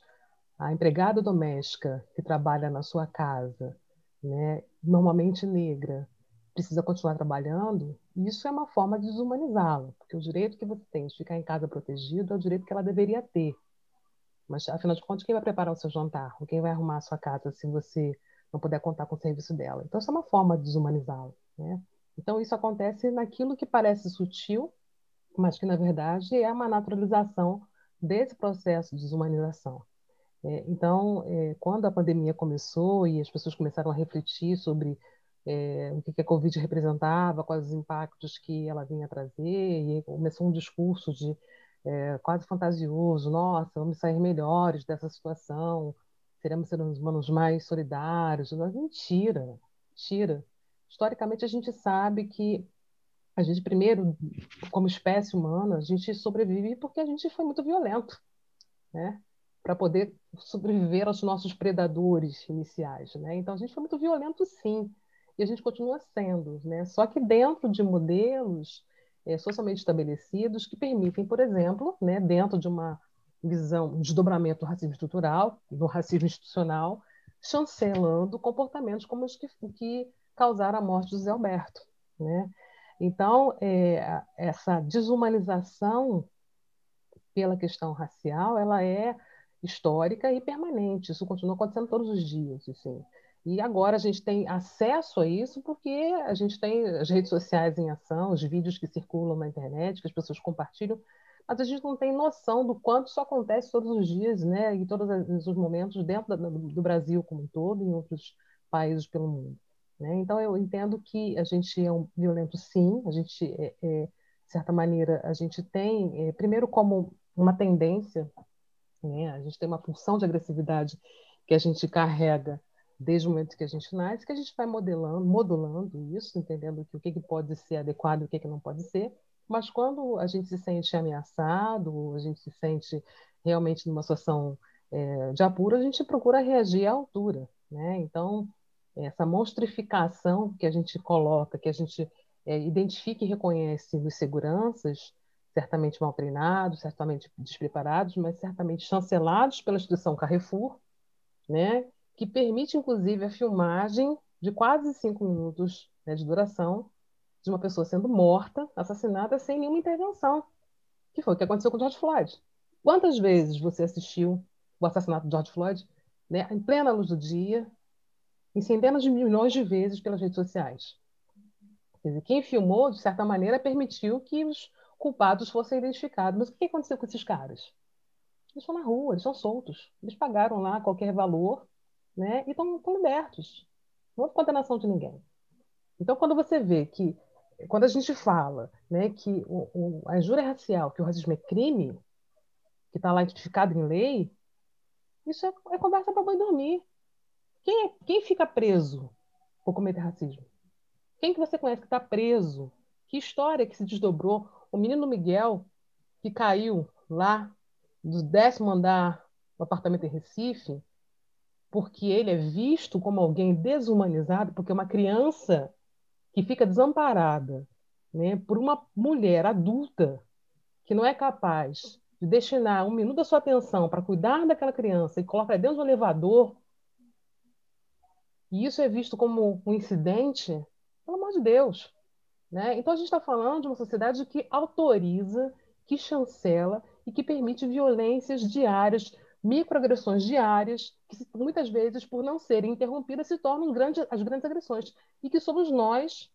a empregada doméstica que trabalha na sua casa, né, normalmente negra, precisa continuar trabalhando, isso é uma forma de desumanizá-la, porque o direito que você tem de ficar em casa protegido é o direito que ela deveria ter. Mas, afinal de contas, quem vai preparar o seu jantar? Ou quem vai arrumar a sua casa se você não puder contar com o serviço dela? Então, isso é uma forma de desumanizá-la. Né? Então, isso acontece naquilo que parece sutil, mas que, na verdade, é uma naturalização desse processo de desumanização. É, então, é, quando a pandemia começou e as pessoas começaram a refletir sobre é, o que, a Covid representava, quais os impactos que ela vinha trazer, e começou um discurso de quase fantasioso, nossa, vamos sair melhores dessa situação, seremos seres humanos mais solidários. Mentira, mentira. Historicamente, a gente sabe que a gente, primeiro, como espécie humana, a gente sobrevive porque a gente foi muito violento, né? Para poder sobreviver aos nossos predadores iniciais, né? Então, a gente foi muito violento, sim. E a gente continua sendo, né? Só que dentro de modelos é, socialmente estabelecidos que permitem, por exemplo, né, dentro de uma visão, um desdobramento do racismo estrutural, do racismo institucional, chancelando comportamentos como os que, que causaram a morte do Zé Alberto, né? Então, é, essa desumanização pela questão racial, ela é histórica e permanente. Isso continua acontecendo todos os dias. Assim. E agora a gente tem acesso a isso porque a gente tem as redes sociais em ação, os vídeos que circulam na internet, que as pessoas compartilham, mas a gente não tem noção do quanto isso acontece todos os dias, né, em todos os momentos dentro do Brasil como um todo e em outros países pelo mundo. Né? Então, eu entendo que a gente é um violento, sim, a gente, é, é, de certa maneira, a gente tem, é, primeiro, como uma tendência, né? a gente tem uma pulsão de agressividade que a gente carrega desde o momento que a gente nasce, que a gente vai modelando, modulando isso, entendendo que o que, que pode ser adequado e o que, que não pode ser, mas quando a gente se sente ameaçado, a gente se sente realmente numa situação é, de apuro, a gente procura reagir à altura. Né? Então, essa monstrificação que a gente coloca, que a gente é, identifica e reconhece nos seguranças, certamente mal treinados, certamente despreparados, mas certamente chancelados pela instituição Carrefour, né, que permite, inclusive, a filmagem de quase cinco minutos né, de duração de uma pessoa sendo morta, assassinada, sem nenhuma intervenção, que foi o que aconteceu com George Floyd. Quantas vezes você assistiu o assassinato de George Floyd né, em plena luz do dia, em centenas de milhões de vezes pelas redes sociais. Dizer, quem filmou, de certa maneira, permitiu que os culpados fossem identificados. Mas o que aconteceu com esses caras? Eles estão na rua, eles estão soltos. Eles pagaram lá qualquer valor né, e estão, estão libertos. Não houve condenação de ninguém. Então, quando você vê que, quando a gente fala né, que o, o, a injúria racial, que o racismo é crime, que está lá identificado em lei, isso é, é conversa para boi dormir. Quem, é, quem fica preso por cometer racismo? Quem que você conhece que está preso? Que história que se desdobrou? O menino Miguel, que caiu lá do décimo andar do apartamento em Recife, porque ele é visto como alguém desumanizado, porque é uma criança que fica desamparada né, por uma mulher adulta que não é capaz de destinar um minuto da sua atenção para cuidar daquela criança e coloca dentro do elevador e isso é visto como um incidente, pelo amor de Deus. Né? Então, a gente está falando de uma sociedade que autoriza, que chancela e que permite violências diárias, microagressões diárias, que muitas vezes, por não serem interrompidas, se tornam grande, as grandes agressões. E que somos nós,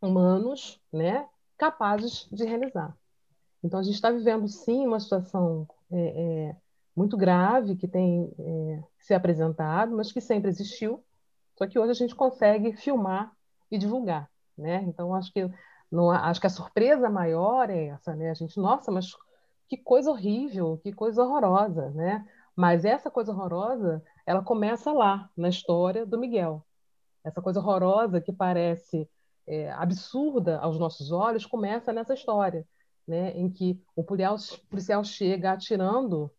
humanos, né, capazes de realizar. Então, a gente está vivendo, sim, uma situação é, é, muito grave que tem é, se apresentado, mas que sempre existiu, só que hoje a gente consegue filmar e divulgar, né? Então acho que Não, acho que a surpresa maior é essa, né? A gente, nossa, mas que coisa horrível, que coisa horrorosa, né? Mas essa coisa horrorosa, ela começa lá, na história do Miguel. Essa coisa horrorosa que parece é, absurda aos nossos olhos começa nessa história, né? Em que o policial, policial chega atirando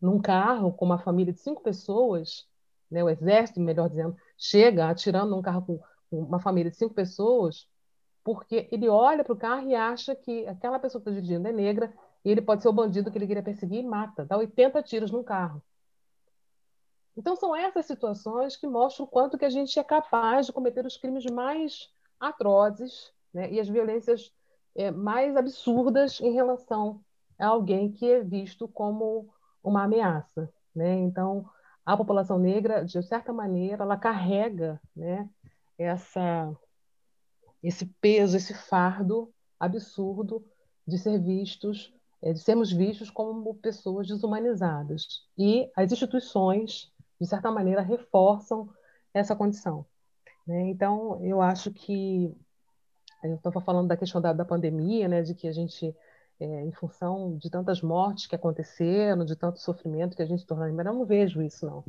num carro com uma família de cinco pessoas, né? O exército, melhor dizendo, chega atirando num carro com uma família de cinco pessoas porque ele olha para o carro e acha que aquela pessoa que está dirigindo é negra e ele pode ser o bandido que ele queria perseguir e mata, dá 80 tiros num carro. Então são essas situações que mostram o quanto que a gente é capaz de cometer os crimes mais atrozes né, e as violências é, mais absurdas em relação a alguém que é visto como uma ameaça. Né? Então a população negra, de certa maneira, ela carrega né, essa esse peso, esse fardo absurdo de ser vistos, é, de sermos vistos como pessoas desumanizadas. E as instituições, de certa maneira, reforçam essa condição. Né? Então, eu acho que eu estava falando da questão da, da pandemia, né, de que a gente, é, em função de tantas mortes que aconteceram, de tanto sofrimento que a gente tornou, mas eu não vejo isso não.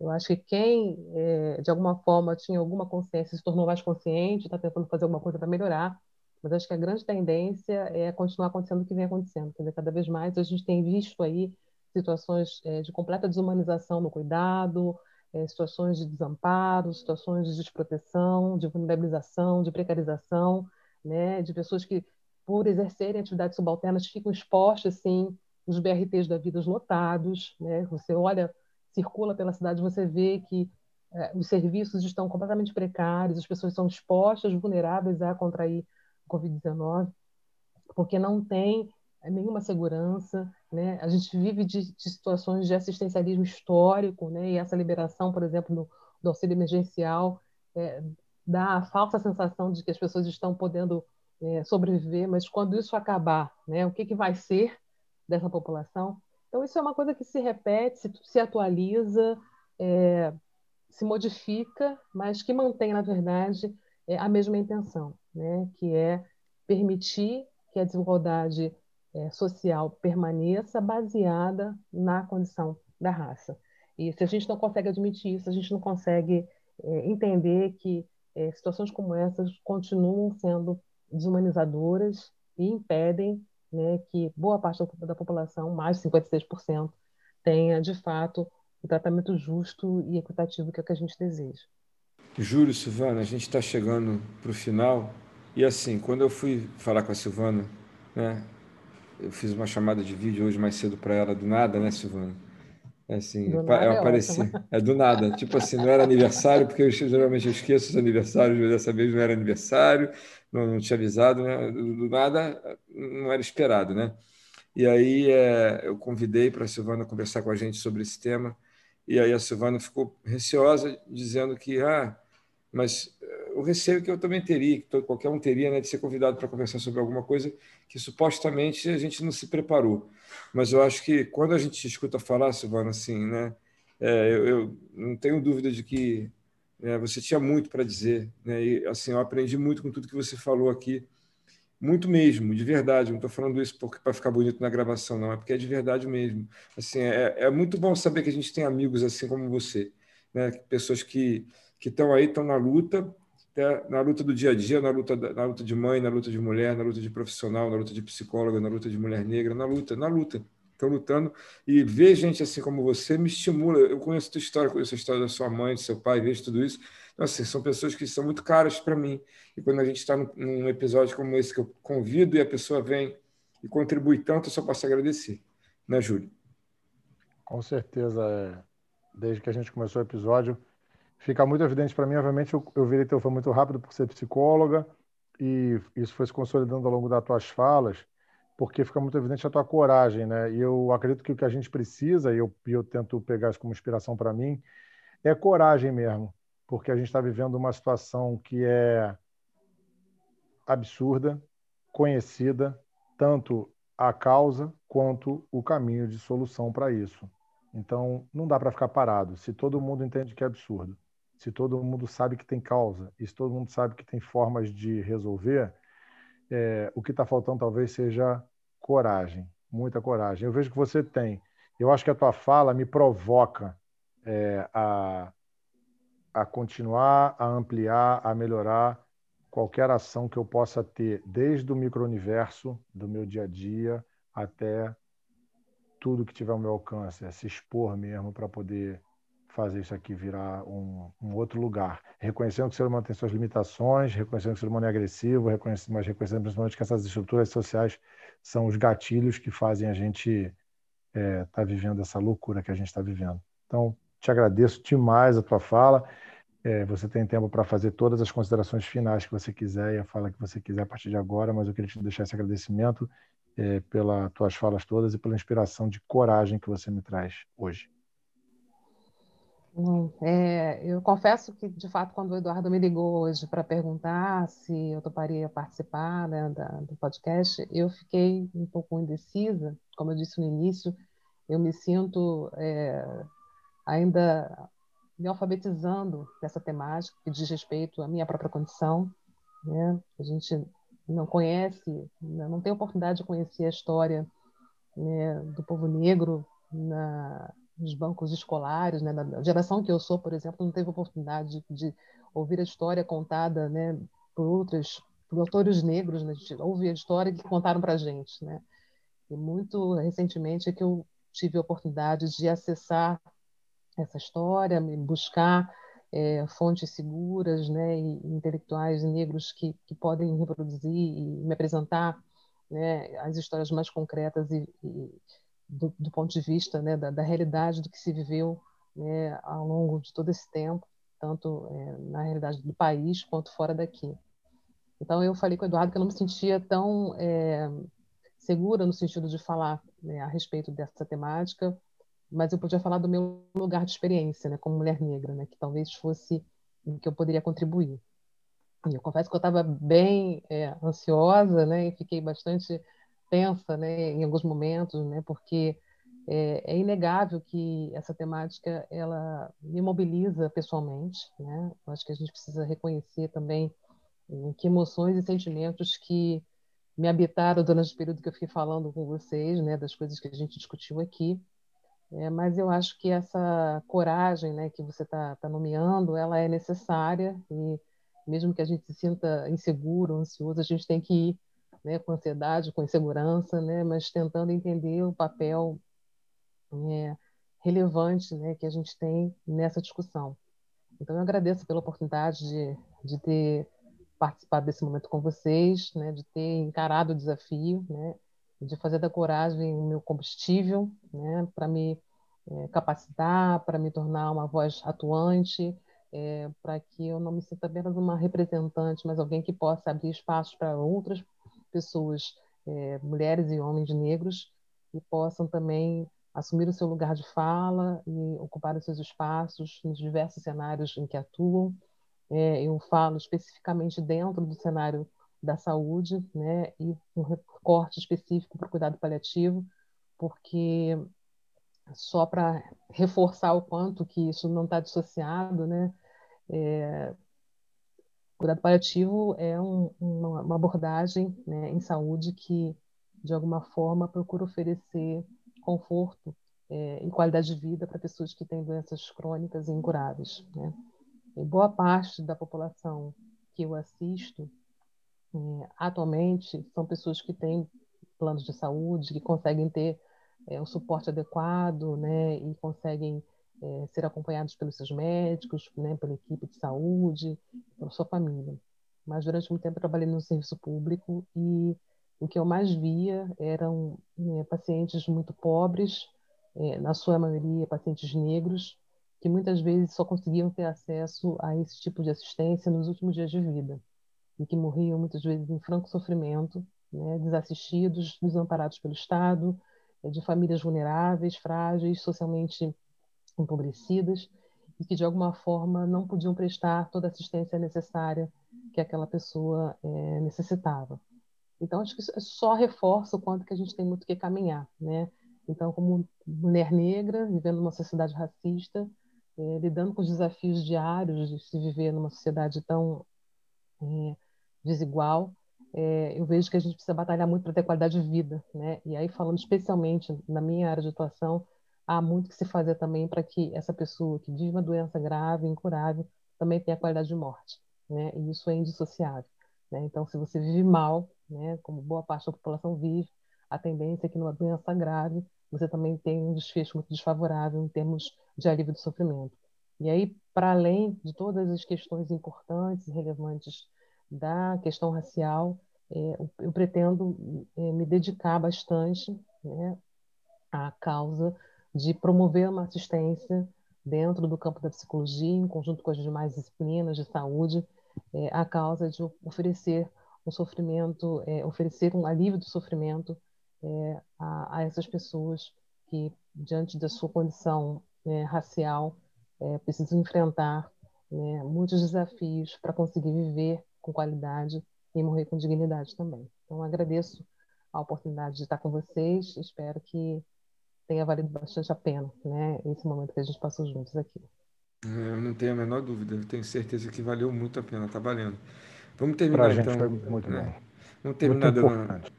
Eu acho que quem, é, de alguma forma, tinha alguma consciência, se tornou mais consciente, está tentando fazer alguma coisa para melhorar, mas acho que a grande tendência é continuar acontecendo o que vem acontecendo. Quer dizer, cada vez mais a gente tem visto aí situações é, de completa desumanização no cuidado, é, situações de desamparo, situações de desproteção, de vulnerabilização, de precarização, né, de pessoas que, por exercerem atividades subalternas, ficam expostas, sim, os BRTs da vida lotados. Né? Você olha circula pela cidade, você vê que é, os serviços estão completamente precários, as pessoas são expostas, vulneráveis a contrair Covid-19, porque não tem nenhuma segurança, né? A gente vive de, de, situações de assistencialismo histórico, né? E essa liberação, por exemplo, do, do auxílio emergencial é, dá a falsa sensação de que as pessoas estão podendo é, sobreviver, mas quando isso acabar, né? O que, que vai ser dessa população? Então, isso é uma coisa que se repete, se, se atualiza, é, se modifica, mas que mantém, na verdade, é, a mesma intenção, né? que é permitir que a desigualdade é, social permaneça baseada na condição da raça. E se a gente não consegue admitir isso, a gente não consegue é, entender que é, situações como essas continuam sendo desumanizadoras e impedem né, que boa parte da população, mais de 56%, tenha, de fato, o tratamento justo e equitativo que é o que a gente deseja. Júlio, Silvana, a gente está chegando para o final. E assim, quando eu fui falar com a Silvana, né, eu fiz uma chamada de vídeo hoje mais cedo para ela, do nada, né, Silvana? É assim, do nada é apareci, é do nada. Tipo assim, não era aniversário, porque eu, geralmente eu esqueço os aniversários, mas dessa vez não era aniversário não, não tinha avisado, né? do nada não era esperado, né? E aí é, eu convidei para a Silvana conversar com a gente sobre esse tema, e aí a Silvana ficou receosa, dizendo que, ah, mas eh, o receio que eu também teria, que qualquer um teria, né, de ser convidado para conversar sobre alguma coisa que supostamente a gente não se preparou. Mas eu acho que quando a gente escuta falar, Silvana, assim, né, é, eu, eu não tenho dúvida de que é, você tinha muito para dizer, né? E assim, eu aprendi muito com tudo que você falou aqui, muito mesmo, de verdade. Não estou falando isso para ficar bonito na gravação, não, é porque é de verdade mesmo. Assim, é, é muito bom saber que a gente tem amigos assim como você, né? Pessoas que que estão aí, estão na luta, na luta do dia a dia, na luta, na luta de mãe, na luta de mulher, na luta de profissional, na luta de psicóloga, na luta de mulher negra, na luta, na luta estão lutando. E ver gente assim como você me estimula. Eu conheço a tua história, conheço a história da sua mãe, do seu pai, vejo tudo isso. Então, assim, são pessoas que são muito caras para mim. E quando a gente está num episódio como esse, que eu convido e a pessoa vem e contribui tanto, eu só posso agradecer. Né, Júlio? Com certeza. É. Desde que a gente começou o episódio, fica muito evidente para mim. Obviamente, eu, eu virei teu fã muito rápido por ser psicóloga, e isso foi se consolidando ao longo das tuas falas porque fica muito evidente a tua coragem, né? E eu acredito que o que a gente precisa, e eu, eu tento pegar isso como inspiração para mim, é coragem mesmo, porque a gente está vivendo uma situação que é absurda, conhecida, tanto a causa quanto o caminho de solução para isso. Então, não dá para ficar parado. Se todo mundo entende que é absurdo, se todo mundo sabe que tem causa, e se todo mundo sabe que tem formas de resolver, é, o que está faltando talvez seja coragem, muita coragem. Eu vejo que você tem. Eu acho que a tua fala me provoca é, a, a continuar, a ampliar, a melhorar qualquer ação que eu possa ter, desde o micro-universo do meu dia a dia até tudo que tiver ao meu alcance, é se expor mesmo para poder fazer isso aqui virar um, um, outro lugar. Reconhecendo que o ser humano tem suas limitações, reconhecendo que o ser humano é agressivo, reconhecendo, mas reconhecendo principalmente que essas estruturas sociais são os gatilhos que fazem a gente estar é, tá vivendo essa loucura que a gente está vivendo. Então, te agradeço demais a tua fala. É, você tem tempo para fazer todas as considerações finais que você quiser e a fala que você quiser a partir de agora, mas eu queria te deixar esse agradecimento é, pelas tuas falas todas e pela inspiração de coragem que você me traz hoje. É, eu confesso que, de fato, quando o Eduardo me ligou hoje para perguntar se eu toparia participar né, da, do podcast, eu fiquei um pouco indecisa. Como eu disse no início, eu me sinto é, ainda me alfabetizando dessa temática que diz respeito à minha própria condição. Né? A gente não conhece, né, não tem oportunidade de conhecer a história né, do povo negro na, nos bancos escolares, né? Na geração que eu sou, por exemplo, não teve oportunidade de, de ouvir a história contada, né, por outros por autores negros, né? A gente ouve a história que contaram para a gente, né? E muito recentemente é que eu tive a oportunidade de acessar essa história, buscar é, fontes seguras, né, e intelectuais negros que, que podem reproduzir e me apresentar né, as histórias mais concretas e, e do, do, ponto de vista né, da, da, realidade do que se viveu né, ao longo de todo esse tempo, tanto é, na realidade do país quanto fora daqui. Então, eu falei com o Eduardo que eu não me sentia tão é, segura no sentido de falar né, a respeito dessa temática, mas eu podia falar do meu lugar de experiência, né, como mulher negra, né, que talvez fosse em que eu poderia contribuir. E eu confesso que eu estava bem é, ansiosa, né, e fiquei bastante tensa, né, em alguns momentos, né, porque é, é, inegável que essa temática ela me mobiliza pessoalmente, né. Eu acho que a gente precisa reconhecer também é, que emoções e sentimentos que me habitaram durante o período que eu fiquei falando com vocês, né, das coisas que a gente discutiu aqui. É, mas eu acho que essa coragem, né, que você está tá nomeando, ela é necessária e mesmo que a gente se sinta inseguro, ansioso, a gente tem que ir né, com ansiedade, com insegurança, né, mas tentando entender o papel é, relevante né, que a gente tem nessa discussão. Então, eu agradeço pela oportunidade de, de ter participado desse momento com vocês, né, de ter encarado o desafio, né, de fazer da coragem o meu combustível, né, para me é, capacitar, para me tornar uma voz atuante, é, para que eu não me sinta apenas uma representante, mas alguém que possa abrir espaços para outras pessoas, é, mulheres e homens negros, que possam também assumir o seu lugar de fala e ocupar os seus espaços nos diversos cenários em que atuam. É, eu falo especificamente dentro do cenário da saúde, né, e um recorte específico para o cuidado paliativo, porque só para reforçar o quanto que isso não está dissociado, né, é, cuidado paliativo é um, uma, uma, abordagem né, em saúde que, de alguma forma, procura oferecer conforto é, e qualidade de vida para pessoas que têm doenças crônicas e incuráveis. Né? E boa parte da população que eu assisto é, atualmente são pessoas que têm planos de saúde, que conseguem ter é, um suporte adequado né, e conseguem é, ser acompanhados pelos seus médicos, né, pela equipe de saúde, pela sua família. Mas durante muito tempo trabalhei no serviço público e o que eu mais via eram é, pacientes muito pobres, é, na sua maioria pacientes negros, que muitas vezes só conseguiam ter acesso a esse tipo de assistência nos últimos dias de vida e que morriam muitas vezes em franco sofrimento, né, desassistidos, desamparados pelo Estado, de famílias vulneráveis, frágeis, socialmente empobrecidas e que de alguma forma não podiam prestar toda a assistência necessária que aquela pessoa é, necessitava. Então acho que isso só reforça o quanto que a gente tem muito que caminhar, né? Então como mulher negra vivendo numa sociedade racista, é, lidando com os desafios diários de se viver numa sociedade tão é, desigual, eu vejo que a gente precisa batalhar muito para ter qualidade de vida, né? E aí falando especialmente na minha área de atuação, há muito que se fazer também para que essa pessoa que vive uma doença grave, incurável, também tenha qualidade de morte, né? E isso é indissociável, né? Então, se você vive mal, né, como boa parte da população vive, a tendência é que numa doença grave você também tem um desfecho muito desfavorável em termos de alívio do sofrimento. E aí, para além de todas as questões importantes e relevantes da questão racial, é, eu pretendo é, me dedicar bastante né, à causa de promover uma assistência dentro do campo da psicologia, em conjunto com as demais disciplinas de saúde, é, à causa de oferecer um sofrimento, é, oferecer um alívio do sofrimento é, a, a, essas pessoas que, diante da sua condição é, racial, é, precisam enfrentar né, muitos desafios para conseguir viver com qualidade e morrer com dignidade também. Então, agradeço a oportunidade de estar com vocês, espero que tenha valido bastante a pena, né, esse momento que a gente passou juntos aqui. É, eu não tenho a menor dúvida, eu tenho certeza que valeu muito a pena, está valendo. Vamos terminar pra então. Gente foi muito né? bom. Vamos terminar muito dando.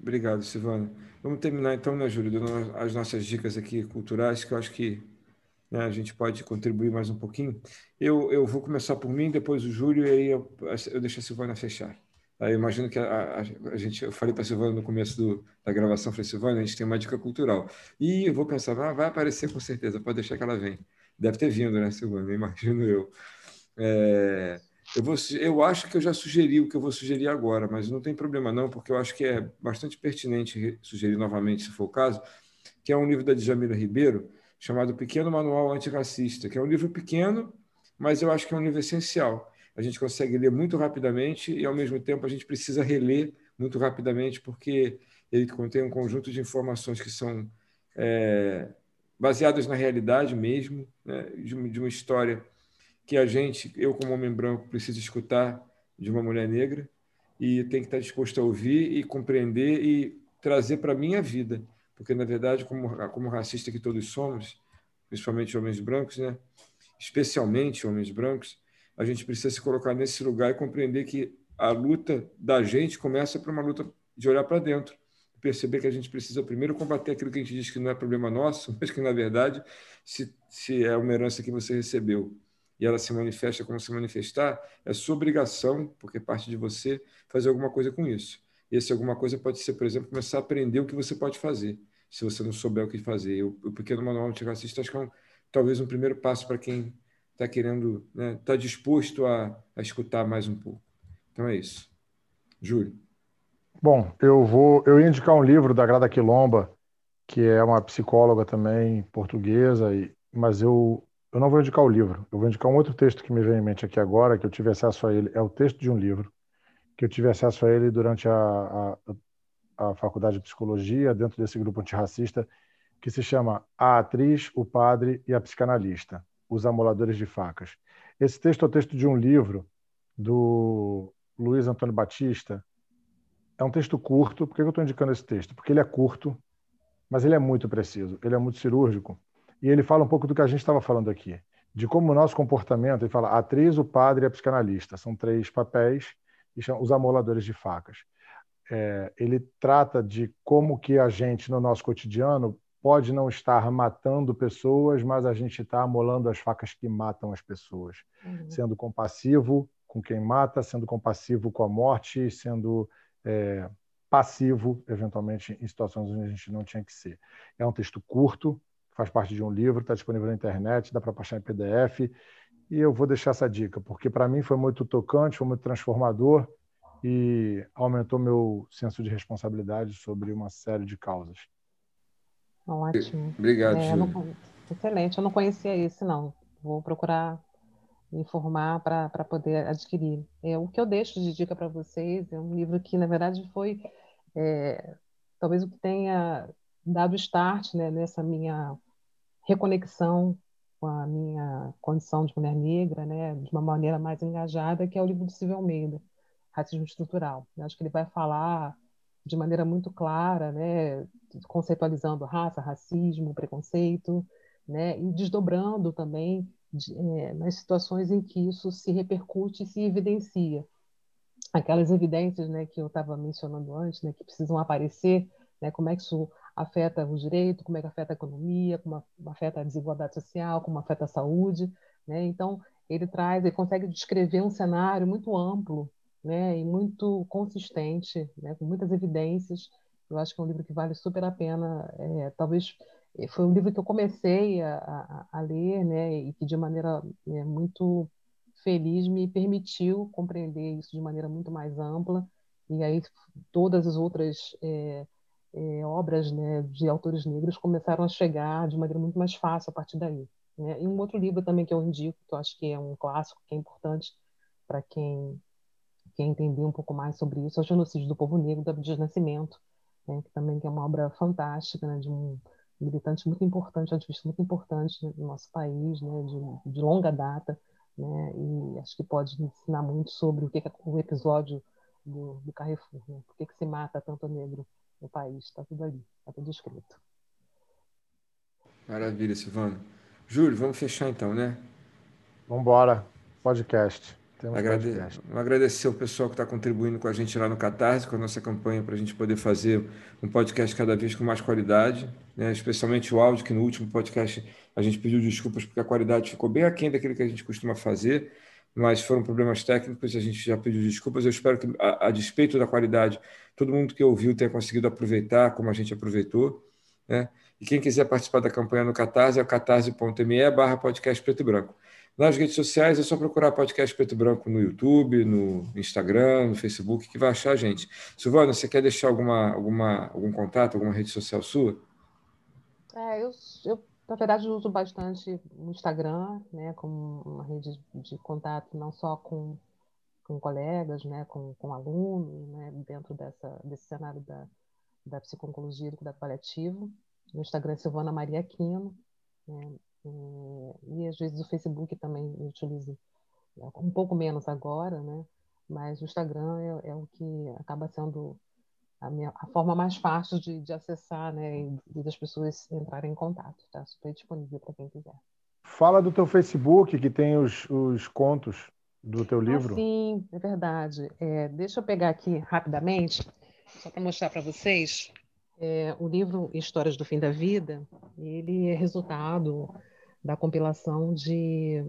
Obrigado, Silvana. Vamos terminar então, né, Júlio, dando as nossas dicas aqui culturais, que eu acho que né, a gente pode contribuir mais um pouquinho. Eu, eu vou começar por mim, depois o Júlio, e aí eu, eu deixo a Silvana fechar. Imagino que a, a, a, gente, eu falei para a Silvana no começo do, da gravação, falei, Silvana, a gente tem uma dica cultural. E eu vou pensar, ah, vai aparecer com certeza, pode deixar que ela vem. Deve ter vindo, né, Silvana? Imagino eu. É, eu, vou, eu acho que eu já sugeri o que eu vou sugerir agora, mas não tem problema não, porque eu acho que é bastante pertinente sugerir novamente, se for o caso, que é um livro da Djamila Ribeiro, chamado Pequeno Manual Antirracista, que é um livro pequeno, mas eu acho que é um livro essencial. A gente consegue ler muito rapidamente e, ao mesmo tempo, a gente precisa reler muito rapidamente, porque ele contém um conjunto de informações que são é, baseadas na realidade mesmo, né, de, uma, de uma história que a gente, eu como homem branco, preciso escutar de uma mulher negra e tem que estar disposto a ouvir e compreender e trazer para a minha vida. Porque, na verdade, como, como racista que todos somos, principalmente homens brancos, né? especialmente homens brancos, a gente precisa se colocar nesse lugar e compreender que a luta da gente começa por uma luta de olhar para dentro, perceber que a gente precisa primeiro combater aquilo que a gente diz que não é problema nosso, mas que, na verdade, se, se é uma herança que você recebeu e ela se manifesta como se manifestar, é sua obrigação, porque parte de você, fazer alguma coisa com isso. E esse alguma coisa pode ser, por exemplo, começar a aprender o que você pode fazer, se você não souber o que fazer. O, o Pequeno Manual Antirracista acho que é um, talvez um primeiro passo para quem está querendo, está né, tá disposto a, a escutar mais um pouco. Então é isso. Júlio. Bom, eu vou eu indicar um livro da Grada Quilomba, que é uma psicóloga também portuguesa, e, mas eu eu não vou indicar o livro, eu vou indicar um outro texto que me vem em mente aqui agora, que eu tive acesso a ele. É o texto de um livro, que eu tive acesso a ele durante a, a, a faculdade de psicologia, dentro desse grupo antirracista, que se chama A Atriz, o Padre e a Psicanalista, Os Amoladores de Facas. Esse texto é o texto de um livro do Luiz Antônio Batista. É um texto curto. Por que eu estou indicando esse texto? Porque ele é curto, mas ele é muito preciso, ele é muito cirúrgico e ele fala um pouco do que a gente estava falando aqui, de como o nosso comportamento, ele fala a atriz, o padre e a psicanalista, são três papéis, e chama os amoladores de facas. É, ele trata de como que a gente, no nosso cotidiano, pode não estar matando pessoas, mas a gente está amolando as facas que matam as pessoas, uhum. sendo compassivo com quem mata, sendo compassivo com a morte, sendo é, passivo, eventualmente, em situações onde a gente não tinha que ser. É um texto curto, faz parte de um livro, está disponível na internet, dá para baixar em PDF. E eu vou deixar essa dica, porque para mim foi muito tocante, foi muito transformador e aumentou meu senso de responsabilidade sobre uma série de causas. Ótimo. Obrigado, é, não, Excelente. Eu não conhecia esse, não. Vou procurar me informar para poder adquirir. É, o que eu deixo de dica para vocês é um livro que, na verdade, foi é, talvez o que tenha dado start né, nessa minha reconexão com a minha condição de mulher negra, né, de uma maneira mais engajada, que é o livro do Silvio Almeida, Racismo Estrutural. Eu acho que ele vai falar de maneira muito clara, né, conceitualizando raça, racismo, preconceito, né, e desdobrando também de, é, nas situações em que isso se repercute e se evidencia. aquelas evidências né, que eu estava mencionando antes, né, que precisam aparecer, né, como é que isso afeta o direito, como é que afeta a economia, como afeta a desigualdade social, como afeta a saúde. Né? Então, ele traz, ele consegue descrever um cenário muito amplo né, e muito consistente, né, com muitas evidências. Eu acho que é um livro que vale super a pena. É, talvez eh, foi um livro que eu comecei a, a, a ler, né, e que de maneira é, muito feliz me permitiu compreender isso de maneira muito mais ampla. E aí todas as outras é, é, obras né, de autores negros começaram a chegar de maneira muito mais fácil a partir daí. Né? E um outro livro também que eu indico, que eu acho que é um clássico, que é importante para quem quer entender um pouco mais sobre isso, é o Genocídio do Povo Negro, do Abdias Nascimento, né? que também é uma obra fantástica, né? de um militante muito importante, um ativista muito importante no nosso país, né? de, de longa data, né? e acho que pode ensinar muito sobre o que é o episódio do, do Carrefour, né? por que, que se mata tanto negro no país, está tudo ali, está tudo escrito. Maravilha, Silvana. Júlio, vamos fechar então, né? Vamos embora. Podcast. Agrade... podcast. Agradecer o pessoal que está contribuindo com a gente lá no Catarse, com a nossa campanha, para a gente poder fazer um podcast cada vez com mais qualidade, né? especialmente o áudio, que no último podcast a gente pediu desculpas porque a qualidade ficou bem aquém daquilo que a gente costuma fazer mas foram problemas técnicos, a gente já pediu desculpas. Eu espero que, a, a, despeito da qualidade, todo mundo que ouviu tenha conseguido aproveitar como a gente aproveitou. Né? E quem quiser participar da campanha no Catarse é o catarse.me barra podcast preto e branco. Nas redes sociais é só procurar podcast preto branco no YouTube, no Instagram, no Facebook, que vai achar a gente. Silvana, você quer deixar alguma, alguma, algum contato, alguma rede social sua? É, eu, eu na verdade, uso bastante o Instagram, né, como uma rede de contato não só com, com colegas, né, com, com alunos, né, dentro dessa, desse cenário da, da psiconcologia e do cuidado paliativo. No Instagram, Silvana Maria Aquino. Né, e, e às vezes o Facebook também eu utilizo né, um pouco menos agora, né, mas o Instagram é, é o que acaba sendo a, minha, a forma mais fácil de, de acessar, né, e das pessoas entrarem em contato. Está super disponível para quem quiser. Fala do teu Facebook, que tem os, os contos do teu livro. Ah, sim, é verdade. É, deixa eu pegar aqui rapidamente, só para mostrar para vocês. É, o livro Histórias do Fim da Vida, ele é resultado da compilação de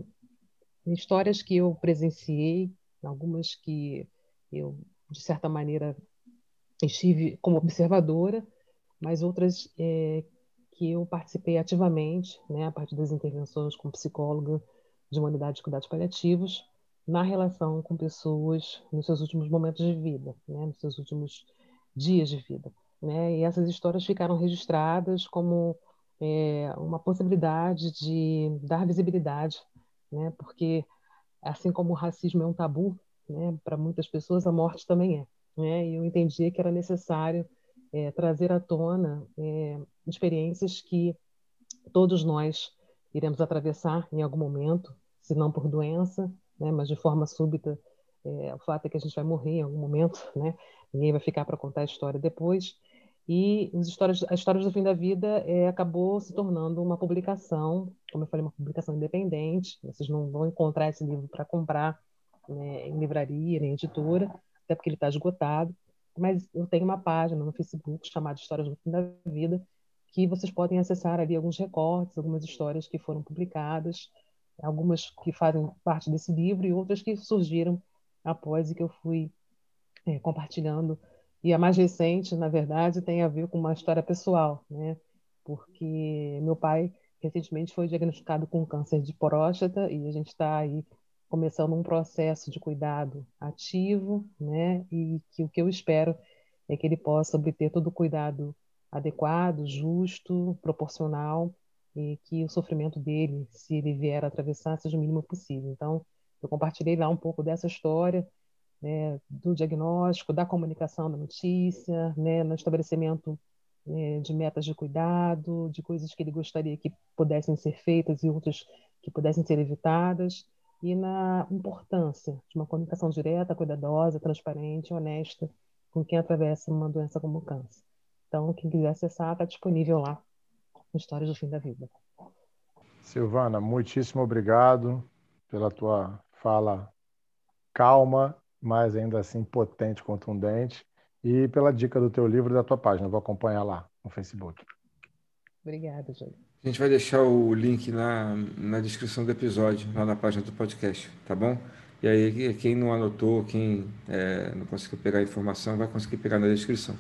histórias que eu presenciei, algumas que eu, de certa maneira, estive como observadora, mas outras é, que eu participei ativamente, né, a partir das intervenções como psicóloga de uma unidade de cuidados paliativos, na relação com pessoas nos seus últimos momentos de vida, né, nos seus últimos dias de vida. Né? E essas histórias ficaram registradas como é, uma possibilidade de dar visibilidade, né? porque assim como o racismo é um tabu, né, para muitas pessoas a morte também é né? E eu entendia que era necessário é, trazer à tona é, experiências que todos nós iremos atravessar em algum momento, se não por doença, né? Mas de forma súbita, é, o fato é que a gente vai morrer em algum momento, né? Ninguém vai ficar para contar a história depois. E as histórias, as histórias do fim da vida é, acabou se tornando uma publicação, como eu falei, uma publicação independente. Vocês não vão encontrar esse livro para comprar né, em livraria, nem editora, até porque ele está esgotado. Mas eu tenho uma página no Facebook chamada Histórias do Fim da Vida, que vocês podem acessar ali alguns recortes, algumas histórias que foram publicadas, algumas que fazem parte desse livro e outras que surgiram após e que eu fui é, compartilhando. E a mais recente, na verdade, tem a ver com uma história pessoal, né? Porque meu pai recentemente foi diagnosticado com câncer de próstata e a gente está aí começando um processo de cuidado ativo, né? E que o que eu espero é que ele possa obter todo o cuidado adequado, justo, proporcional e que o sofrimento dele, se ele vier a atravessar, seja o mínimo possível. Então, eu compartilhei lá um pouco dessa história, né, do diagnóstico, da comunicação da notícia, né, no estabelecimento né, de metas de cuidado, de coisas que ele gostaria que pudessem ser feitas e outras que pudessem ser evitadas e na importância de uma comunicação direta, cuidadosa, transparente, honesta com quem atravessa uma doença como o câncer. Então, quem quiser acessar, está disponível lá no Histórias do Fim da Vida. Silvana, muitíssimo obrigado pela tua fala calma mas ainda assim potente, contundente, e pela dica do teu livro e da tua página. vou acompanhar lá no Facebook. Obrigada, Júlio. A gente vai deixar o link na, na descrição do episódio, lá na página do podcast, tá bom? E aí, quem não anotou, quem é, não conseguiu pegar a informação, vai conseguir pegar na descrição.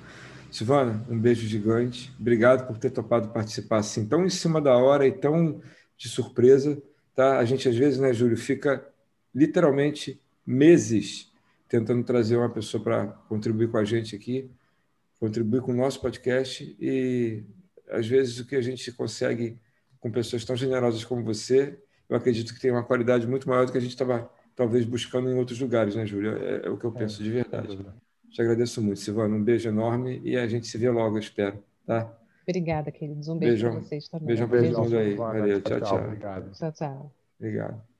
Silvana, um beijo gigante. Obrigado por ter topado participar assim, tão em cima da hora e tão de surpresa. Tá? A gente, às vezes, né, Júlio, fica literalmente meses tentando trazer uma pessoa para contribuir com a gente aqui, contribuir com o nosso podcast e às vezes o que a gente consegue com pessoas tão generosas como você, eu acredito que tem uma qualidade muito maior do que a gente estava talvez buscando em outros lugares, né, Júlia? É, é o que eu penso é, de verdade. Te agradeço muito, Silvana. Um beijo enorme e a gente se vê logo, espero. Tá? Obrigada, queridos. Um beijo para vocês também. Beijão para todo mundo aí. Valeu, tchau, tchau. Obrigado. Tchau, tchau. Obrigado.